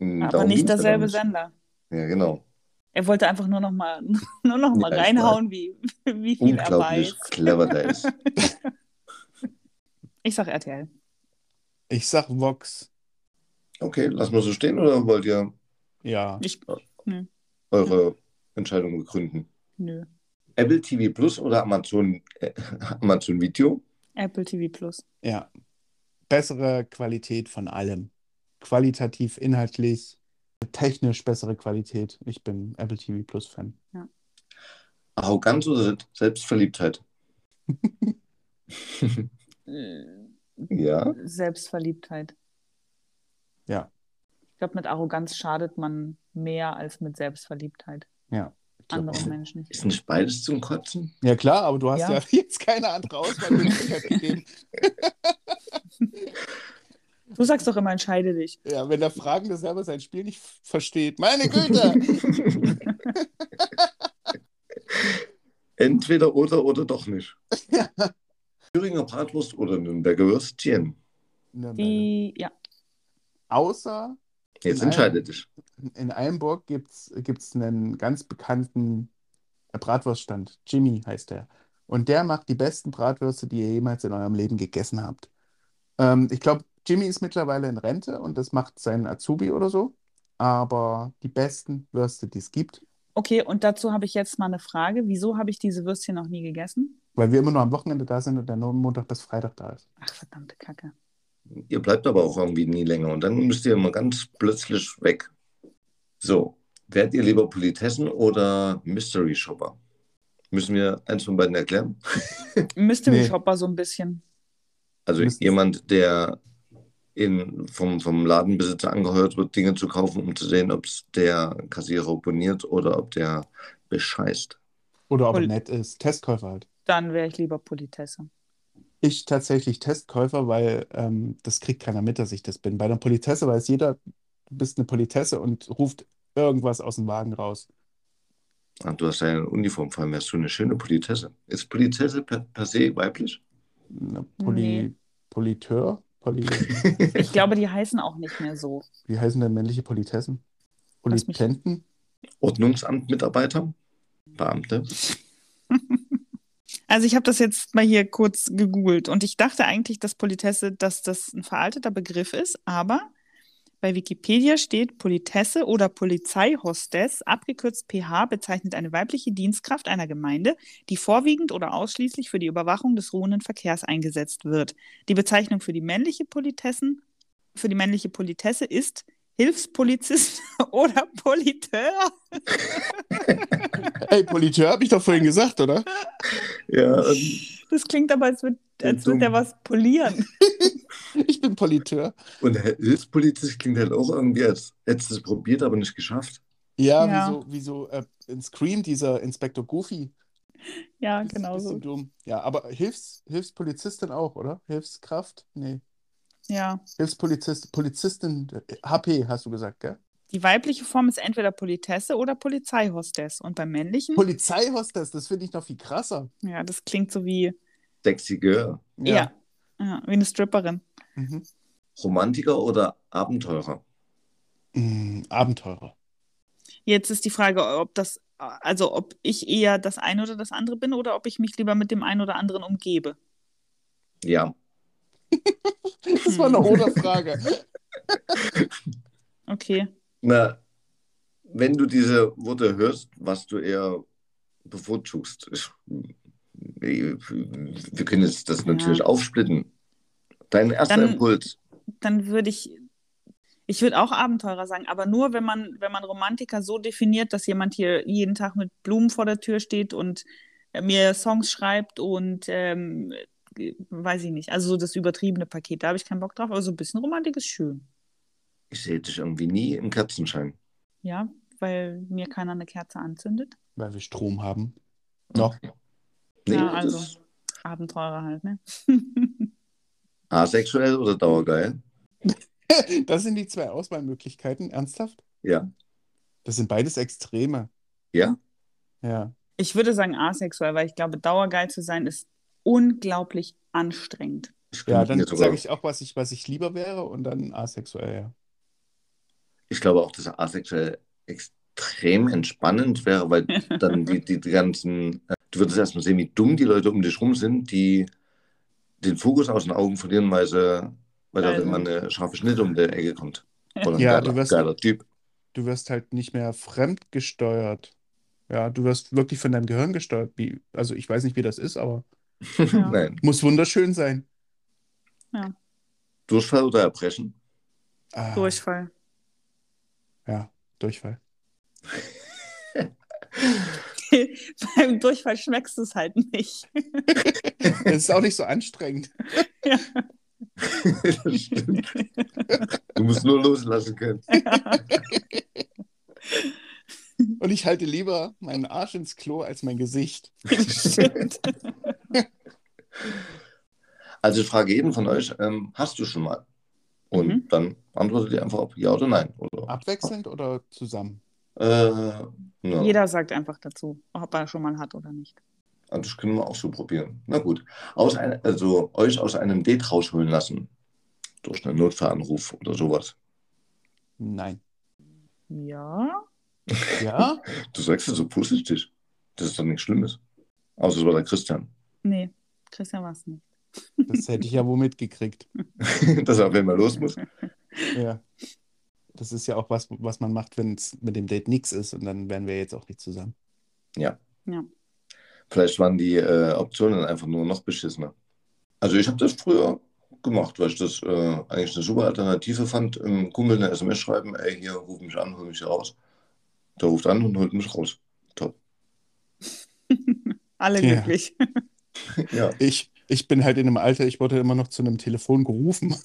Hm, Aber darum nicht derselbe Sender. Ja, genau. Er wollte einfach nur noch mal, nur noch mal Ja, reinhauen, wie, wie viel er Unglaublich weiß. clever der ist. Ich sag RTL. Ich sag Vox. Okay, lassen wir so stehen oder wollt ihr Ja. Ich, eure Entscheidung begründen? nö. Apple TV Plus oder Amazon, äh, Amazon Video? Apple TV Plus. Ja. Bessere Qualität von allem. Qualitativ, inhaltlich, technisch bessere Qualität. Ich bin Apple TV Plus Fan. Arroganz oder Selbstverliebtheit? Ja. Selbstverliebtheit. Ja. Ich glaube, mit Arroganz schadet man mehr als mit Selbstverliebtheit. Ja. Anderen auch. Menschen nicht. Ist nicht beides zum Kotzen? Ja, klar, aber du hast ja, Ja. jetzt keine andere gegeben. Du sagst doch immer, entscheide dich. Ja, wenn der Fragende selber sein Spiel nicht versteht. Meine Güte! Entweder oder oder doch nicht. Thüringer Bratwurst oder Nürnberger Würstchen? Die, ja. Außer Jetzt entscheide dich. in Eilenburg gibt es einen ganz bekannten Bratwurststand. Jimmy heißt der. Und der macht die besten Bratwürste, die ihr jemals in eurem Leben gegessen habt. Ähm, ich glaube, Jimmy ist mittlerweile in Rente und das macht sein Azubi oder so. Aber die besten Würste, die es gibt, Okay, und dazu habe ich jetzt mal eine Frage. Wieso habe ich diese Würstchen noch nie gegessen? weil wir immer nur am Wochenende da sind und der nur Montag bis Freitag da ist. Ach, verdammte Kacke. Ihr bleibt aber auch irgendwie nie länger und dann müsst ihr immer ganz plötzlich weg. So, werdet ihr lieber Politessen oder Mystery Shopper? Müssen wir eins von beiden erklären? Mystery Nee. Shopper so ein bisschen. Also Müssen- jemand, der in, vom, vom Ladenbesitzer angeheuert wird, Dinge zu kaufen, um zu sehen, ob es der Kassierer opponiert oder ob der bescheißt. Oder ob er nett ist. Testkäufer halt. Dann wäre ich lieber Politesse. Ich tatsächlich Testkäufer, weil ähm, das kriegt keiner mit, dass ich das bin. Bei einer Politesse weiß jeder, du bist eine Politesse und ruft irgendwas aus dem Wagen raus. Ah, du hast ja eine Uniform, vor allem hast du eine schöne Politesse. Ist Politesse per, per se weiblich? Eine Poli Nee. Politeur? Poli Ich glaube, die heißen auch nicht mehr so. Wie heißen denn männliche Politessen? Politenten? Ordnungsamtmitarbeiter? Beamte? Also ich habe das jetzt mal hier kurz gegoogelt und ich dachte eigentlich, dass Politesse, dass das ein veralteter Begriff ist, aber bei Wikipedia steht Politesse oder Polizeihostess, abgekürzt PH, bezeichnet eine weibliche Dienstkraft einer Gemeinde, die vorwiegend oder ausschließlich für die Überwachung des ruhenden Verkehrs eingesetzt wird. Die Bezeichnung für die männliche Politessen, für die männliche Politesse ist Hilfspolizist oder Politeur. Hey, Politeur habe ich doch vorhin gesagt, oder? Ja, ähm, Das klingt aber, als würde als er was polieren. Ich bin Politeur. und der Hilfspolizist klingt halt auch irgendwie, als hättest du es probiert, aber nicht geschafft. Ja, Ja. wieso, wieso äh, in Scream, dieser Inspektor Goofy. Ja, Ist genau so. dumm. Ja, aber Hilfs, Hilfspolizistin auch, oder? Hilfskraft? Nee. Ja. Hilfspolizist, Polizistin, äh, HP hast du gesagt, gell? Die weibliche Form ist entweder Politesse oder Polizeihostess. Und beim männlichen, Polizeihostess, das finde ich noch viel krasser. ja, das klingt so wie, Sexy Girl. ja. Ja, wie eine Stripperin. Mhm. Romantiker oder Abenteurer? Mm, Abenteurer. Jetzt ist die Frage, ob das, also ob ich eher das eine oder das andere bin oder ob ich mich lieber mit dem einen oder anderen umgebe. Ja. Das war eine oder Frage. Okay. Na, wenn du diese Worte hörst, was du eher bevorzugst. Ich, wir können jetzt das Ja. natürlich aufsplitten. Dein erster Dann- Impuls. Dann würde ich, ich würde auch Abenteurer sagen, aber nur, wenn man, wenn man Romantiker so definiert, dass jemand hier jeden Tag mit Blumen vor der Tür steht und äh, mir Songs schreibt und ähm, äh, weiß ich nicht, also so das übertriebene Paket, da habe ich keinen Bock drauf, aber so ein bisschen Romantik ist schön. Ich sehe dich irgendwie nie im Kerzenschein. Ja, weil mir keiner eine Kerze anzündet. Weil wir Strom haben. Noch. Nee, Ja, also. das- Abenteurer halt, ne? asexuell oder dauergeil? Das sind die zwei Auswahlmöglichkeiten. Ernsthaft? Ja. Das sind beides Extreme. Ja? Ja. Ich würde sagen asexuell, weil ich glaube, dauergeil zu sein ist unglaublich anstrengend. Ja, dann sage ich auch, was ich, was ich lieber wäre und dann asexuell, ja. ich glaube auch, dass asexuell extrem entspannend wäre, weil dann die, die, die ganzen, äh, du würdest erstmal sehen, wie dumm die Leute um dich rum sind, die den Fokus aus den Augen verlieren, weil, sie, weil da Also. immer eine scharfe Schnitte um die Ecke kommt. Oder ein Ja, geiler, du wirst- geiler Typ. Du wirst halt nicht mehr fremdgesteuert. Ja, du wirst wirklich von deinem Gehirn gesteuert. Wie, also ich weiß nicht, wie das ist, aber. Nein. muss wunderschön sein. Durchfall oder Erbrechen? Ah, Durchfall. Ja, Durchfall. Beim Durchfall schmeckst du es halt nicht. Es ist auch nicht so anstrengend. das stimmt. Du musst nur loslassen können. Und ich halte lieber meinen Arsch ins Klo als mein Gesicht. Stimmt. Also ich frage jeden von euch, ähm, hast du schon mal? Und Mhm. dann antwortet ihr einfach ob ja oder nein. Oder, Abwechselnd oder zusammen? äh, ja. Jeder sagt einfach dazu, ob er schon mal hat oder nicht. Also das können wir auch so probieren. Na gut. Aus ein, also euch aus einem Date rausholen lassen. Durch einen Notfallanruf oder sowas. Nein. Ja. Ja? Du sagst es so positiv. Das ist doch nichts Schlimmes. Außer es war der Christian. Nee, Christian war es nicht. Das hätte ich ja wohl mitgekriegt. Dass er auf einmal los muss. Ja. Das ist ja auch was, was man macht, wenn es mit dem Date nichts ist und dann wären wir jetzt auch nicht zusammen. Ja. Ja. Vielleicht waren die äh, Optionen einfach nur noch beschissener. Also ich habe das früher gemacht, weil ich das äh, eigentlich eine super Alternative fand. Im Kumpel eine SMS schreiben, ey, hier, ruf mich an, hol mich hier raus. Der ruft an und holt mich raus. Top. Alle glücklich. Ja. Ich, ich bin halt in einem Alter, ich wurde immer noch zu einem Telefon gerufen.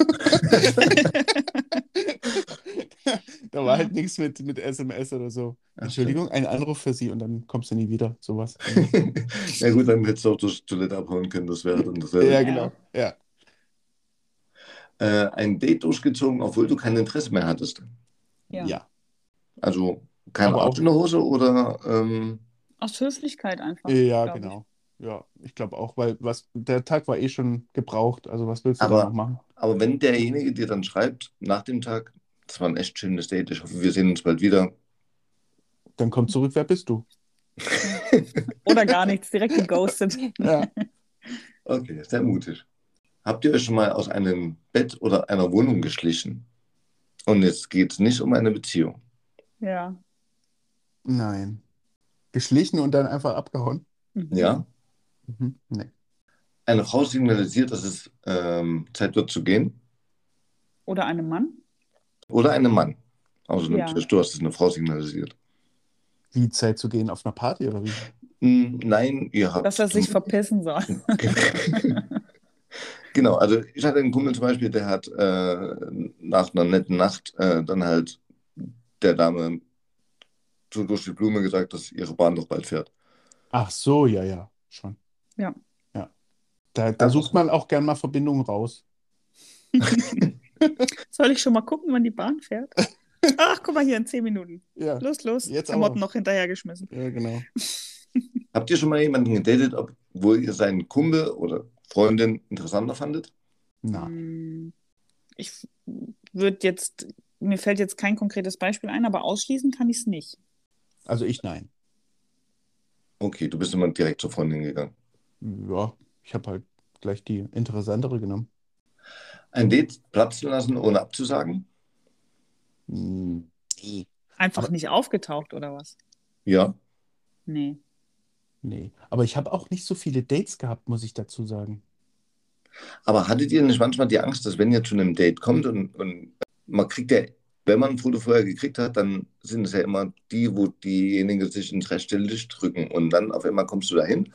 da aber halt nichts mit, mit SMS oder so. Ach, Entschuldigung, ein Anruf für Sie und dann kommst du nie wieder. Sowas. ja gut, dann hättest du auch das Toilette abholen können, das wäre dann dasselbe. ja, genau. Ja. Äh, ein Date durchgezogen, obwohl du kein Interesse mehr hattest. Ja. Ja. Also kein Aber Arsch auch- in der Hose oder ähm, Aus Höflichkeit einfach. Ja, genau. Ja, ich glaube auch, weil was, der Tag war eh schon gebraucht. Also was willst du Aber- da noch machen? aber wenn derjenige dir dann schreibt nach dem Tag, das war ein echt schönes Date, ich hoffe, wir sehen uns bald wieder. Dann komm zurück, wer bist du? Oder gar nichts, direkt geghostet. Ja. Okay, sehr mutig. Habt ihr euch schon mal aus einem Bett oder einer Wohnung geschlichen? Und jetzt geht es nicht um eine Beziehung. Ja. Nein. Geschlichen und dann einfach abgehauen? Mhm. Ja? Mhm. Nee. Eine Frau signalisiert, dass es ähm, Zeit wird zu gehen. Oder einem Mann. Oder einem Mann. Also Ja. natürlich, du hast es eine Frau signalisiert. Wie Zeit zu gehen auf einer Party oder wie? Hm, Nein, ihr habt. Dass er sich verpissen soll. genau, also ich hatte einen Kumpel zum Beispiel, der hat äh, nach einer netten Nacht äh, dann halt der Dame so durch die Blume gesagt, dass ihre Bahn doch bald fährt. Ach so, ja, ja, schon. Ja. Ja. Da, da sucht man auch gern mal Verbindungen raus. Soll ich schon mal gucken, wann die Bahn fährt? Ach, guck mal hier in zehn Minuten. Ja, Los, los. Jetzt Klamotten noch hinterhergeschmissen. ja, genau. Habt ihr schon mal jemanden gedatet, obwohl ihr seinen Kumpel oder Freundin interessanter fandet? Na, Hm, Ich würde jetzt, mir fällt jetzt kein konkretes Beispiel ein, aber ausschließen kann ich es nicht. also ich nein. Okay, du bist immer direkt zur Freundin gegangen. Ja, ich habe halt gleich die interessantere genommen. Ein Date platzen lassen, ohne abzusagen? Hm, Nee. Einfach Aber- nicht aufgetaucht oder was? Ja. Nee. Nee. Aber ich habe auch nicht so viele Dates gehabt, muss ich dazu sagen. Aber hattet ihr nicht manchmal die Angst, dass wenn ihr zu einem Date kommt und, und man kriegt ja, wenn man ein Foto vorher gekriegt hat, dann sind es ja immer die, wo diejenigen sich ins rechte Licht drücken und dann auf einmal kommst du dahin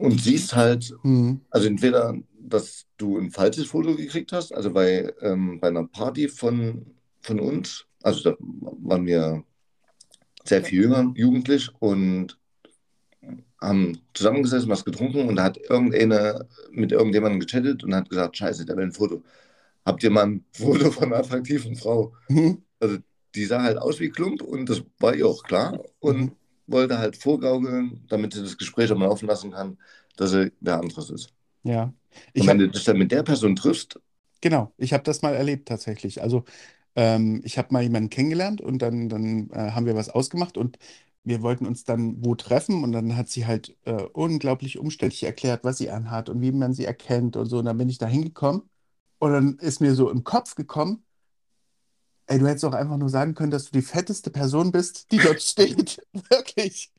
und siehst halt, Hm. also entweder, dass du ein falsches Foto gekriegt hast, also bei, ähm, bei einer Party von, von uns, also da waren wir sehr viel jünger, jugendlich und haben zusammengesessen, was getrunken und da hat irgendeine mit irgendjemandem gechattet und hat gesagt, scheiße, der will ein Foto. Habt ihr mal ein Foto von einer attraktiven Frau? Hm. Die sah halt aus wie Klump und das war ihr auch klar und Mhm. Wollte halt vorgaukeln, damit sie das Gespräch auch mal laufen lassen kann, dass sie wer anderes ist. Ja. Ich Und wenn hab, du dich dann mit der Person triffst, genau, ich habe das mal erlebt tatsächlich. Also ähm, ich habe mal jemanden kennengelernt und dann, dann äh, haben wir was ausgemacht und wir wollten uns dann wo treffen und dann hat sie halt äh, unglaublich umständlich erklärt, was sie anhat und wie man sie erkennt und so. Und dann bin ich da hingekommen und dann ist mir so im Kopf gekommen, ey, du hättest auch einfach nur sagen können, dass du die fetteste Person bist, die dort steht. Wirklich.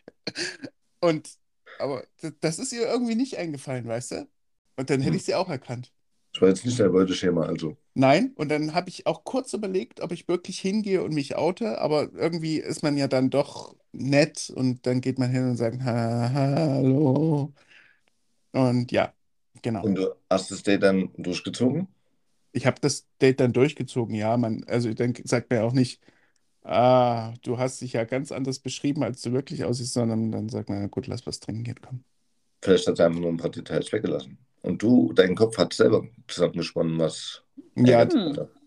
Und, aber d- das ist ihr irgendwie nicht eingefallen, weißt du? Und dann hätte Hm. ich sie auch erkannt. das war jetzt nicht dein Beuteschema, also. Nein, und dann habe ich auch kurz überlegt, ob ich wirklich hingehe und mich oute, aber irgendwie ist man ja dann doch nett und dann geht man hin und sagt, ha, hallo. Und ja, genau. Und du hast das Date dann durchgezogen? Ich habe das Date dann durchgezogen, ja, man, also dann sagt man ja auch nicht, ah, du hast dich ja ganz anders beschrieben, als du wirklich aussiehst, sondern dann sagt man, na gut, lass was trinken gehen, komm. Vielleicht hat sie einfach nur ein paar Details weggelassen. Und du, dein Kopf hat selber zusammengesponnen, was Ja, er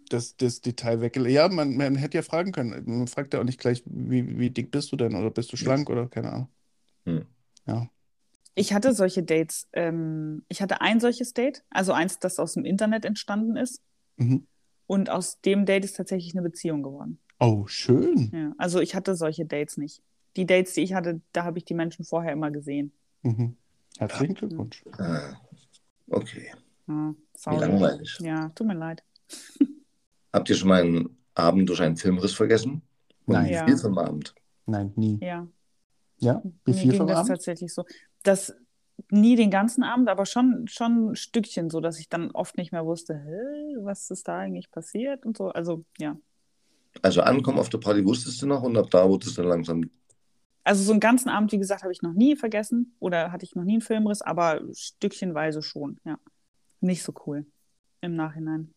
das, das Detail weggelegt. Ja, man, man hätte ja fragen können. Man fragt ja auch nicht gleich, wie, wie dick bist du denn oder bist du schlank oder keine Ahnung. Hm. Ja. Ich hatte solche Dates. Ähm, ich hatte ein solches Date, also eins, das aus dem Internet entstanden ist. Mhm. Und aus dem Date ist tatsächlich eine Beziehung geworden. Oh, schön. Ja, also ich hatte solche Dates nicht. Die Dates, die ich hatte, da habe ich die Menschen vorher immer gesehen. Mhm. Herzlichen Glückwunsch. Ah, okay, Ja, wie langweilig. Ja, tut mir leid. Habt ihr schon mal einen Abend durch einen Filmriss vergessen? Und Nein. wie Ja. viel vom Abend? Nein, nie. Ja, Ja? Wie mir viel ging vom das Abend? tatsächlich so. Das nie den ganzen Abend, aber schon, schon ein Stückchen, so dass ich dann oft nicht mehr wusste, was ist da eigentlich passiert und so. Also ja. Also ankommen auf der Party wusstest du noch und ab da wurde es dann langsam. Also so einen ganzen Abend, wie gesagt, habe ich noch nie vergessen oder hatte ich noch nie einen Filmriss, aber stückchenweise schon, ja. Nicht so cool im Nachhinein.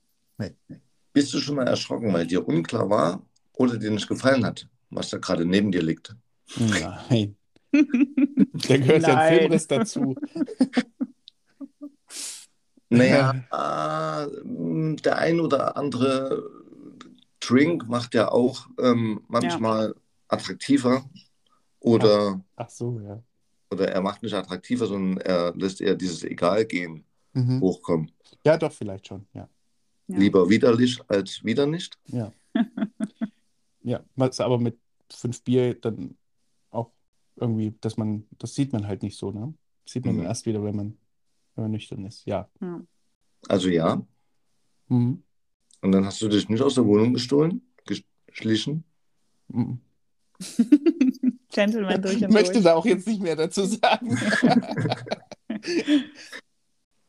Bist du schon mal erschrocken, weil dir unklar war, oder dir nicht gefallen hat, was da gerade neben dir liegt. Nein. Da gehört ja ein. Filmriss dazu. Naja, äh, der ein oder andere Drink macht ja auch ähm, manchmal attraktiver oder, Ach so, ja. oder er macht nicht attraktiver, sondern er lässt eher dieses Egal-Gehen Mhm. hochkommen. Ja, doch, vielleicht schon, ja. Ja. Lieber widerlich als wieder nicht. Ja. Ja, was aber mit fünf Bier dann irgendwie, dass man, das sieht man halt nicht so, ne? Das sieht man Mhm. dann erst wieder, wenn man, wenn man nüchtern ist. Ja. Ja. Also ja. Mhm. Und dann hast du dich nicht aus der Wohnung gestohlen, geschlichen. Mhm. Gentleman durch Ich und möchte durch. da auch jetzt nicht mehr dazu sagen.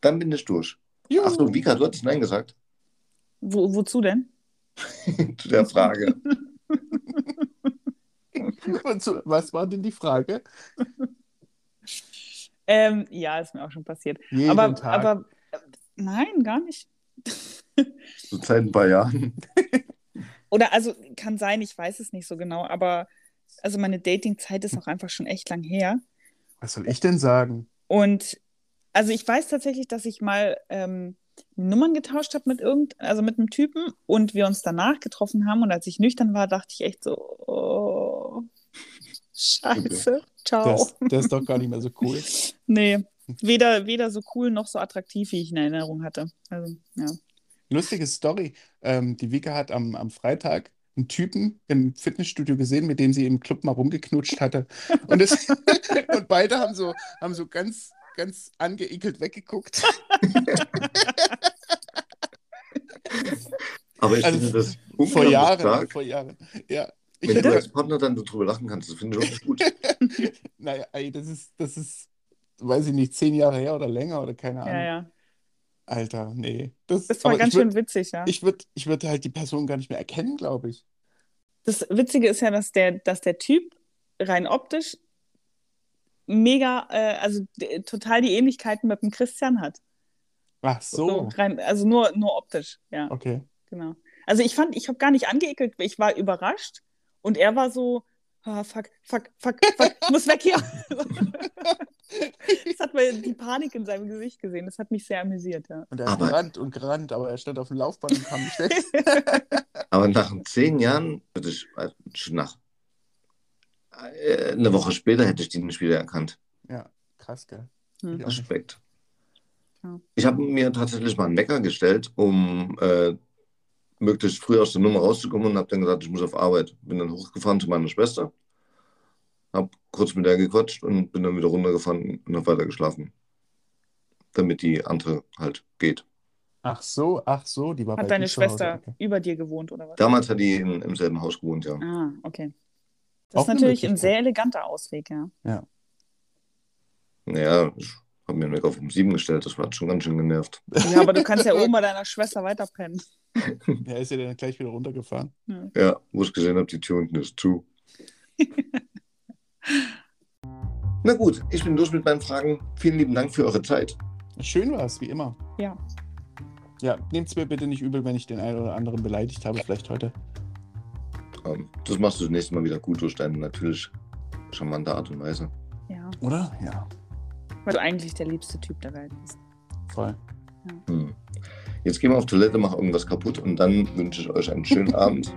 Dann bin ich durch. Juhu. Achso, Vika, du hattest Nein gesagt Wo, wozu denn? zu der Frage. Was war denn die Frage? Ähm, ja, ist mir auch schon passiert. Jeden aber, Tag. aber äh, nein, gar nicht. So seit ein paar Jahren. Oder also kann sein, ich weiß es nicht so genau, aber also meine Datingzeit ist auch einfach schon echt lang her. was soll ich denn sagen? Und also ich weiß tatsächlich, dass ich mal ähm, Nummern getauscht habe mit irgend, also mit einem Typen und wir uns danach getroffen haben und als ich nüchtern war, dachte ich echt so, oh, scheiße, ciao. Das, das ist doch gar nicht mehr so cool. Nee, weder, weder so cool noch so attraktiv, wie ich in Erinnerung hatte. Also, ja. Lustige Story. Ähm, die Vika hat am, am Freitag einen Typen im Fitnessstudio gesehen, mit dem sie im Club mal rumgeknutscht hatte. Und, das, und beide haben so, haben so ganz, ganz angeekelt weggeguckt. Aber ich Also finde das Vor Jahren, stark, vor Jahren. Ja. Ich wenn du hätte, als Partner dann darüber lachen kannst. Das finde ich auch nicht gut. naja, ey, das ist, das ist, weiß ich nicht, zehn Jahre her oder länger oder keine Ahnung. ja, ja. Alter, nee. Das, Das war ganz würd, schön witzig, ja. Ich würde ich würd halt die Person gar nicht mehr erkennen, glaube ich. Das Witzige ist ja, dass der, dass der Typ rein optisch mega, äh, also total die Ähnlichkeiten mit dem Christian hat. Ach so. rein, also nur, nur optisch, ja, Okay. genau. Also ich fand, ich habe gar nicht angeekelt, ich war überrascht und er war so, ah, fuck, fuck, fuck, fuck, muss weg hier. das hat man die Panik in seinem Gesicht gesehen, das hat mich sehr amüsiert, ja. Und er Aber- gerannt und gerannt, aber er stand auf dem Laufband und kam nicht weg. Aber nach zehn Jahren, äh, schon nach eine Woche später hätte ich die nicht wieder erkannt. Ja, krass, gell? Hm. Respekt. Ja. Ich habe mir tatsächlich mal einen Wecker gestellt, um äh, möglichst früh aus der Nummer rauszukommen und habe dann gesagt, ich muss auf Arbeit. Bin dann hochgefahren zu meiner Schwester, habe kurz mit der gequatscht und bin dann wieder runtergefahren und habe weiter geschlafen. Damit die andere halt geht. Ach so, ach so, die war bei Hat deine Hause. Schwester Okay. über dir gewohnt oder was? Damals hat die in, im selben Haus gewohnt, ja. Ah, okay. Das Auch ist natürlich ein sehr eleganter Ausweg, ja. Naja, ich habe mir einen Wecker um sieben gestellt, das war schon ganz schön genervt. Ja, aber du kannst ja oben bei deiner Schwester weiterpennen. Der ist ja dann gleich wieder runtergefahren. Ja, wo ich gesehen habe, die Tür unten ist zu. Na gut, ich bin durch mit meinen Fragen. Vielen lieben Dank für eure Zeit. Schön war es, wie immer. Ja. Ja, nehmt es mir bitte nicht übel, wenn ich den einen oder anderen beleidigt habe, vielleicht heute. Das machst du das nächste Mal wieder gut durch deine natürlich charmante Art und Weise. Ja, Oder? Ja, weil du eigentlich der liebste Typ der Welt bist. voll. Hm. Jetzt gehen wir auf Toilette, machen irgendwas kaputt und dann wünsche ich euch einen schönen Abend.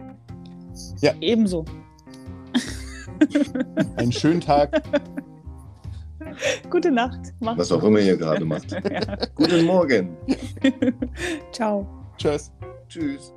Ebenso. Einen schönen Tag. Gute Nacht. Mach's Was auch immer ihr gerade macht. Ja. Guten Morgen. Ciao. Tschüss. Tschüss.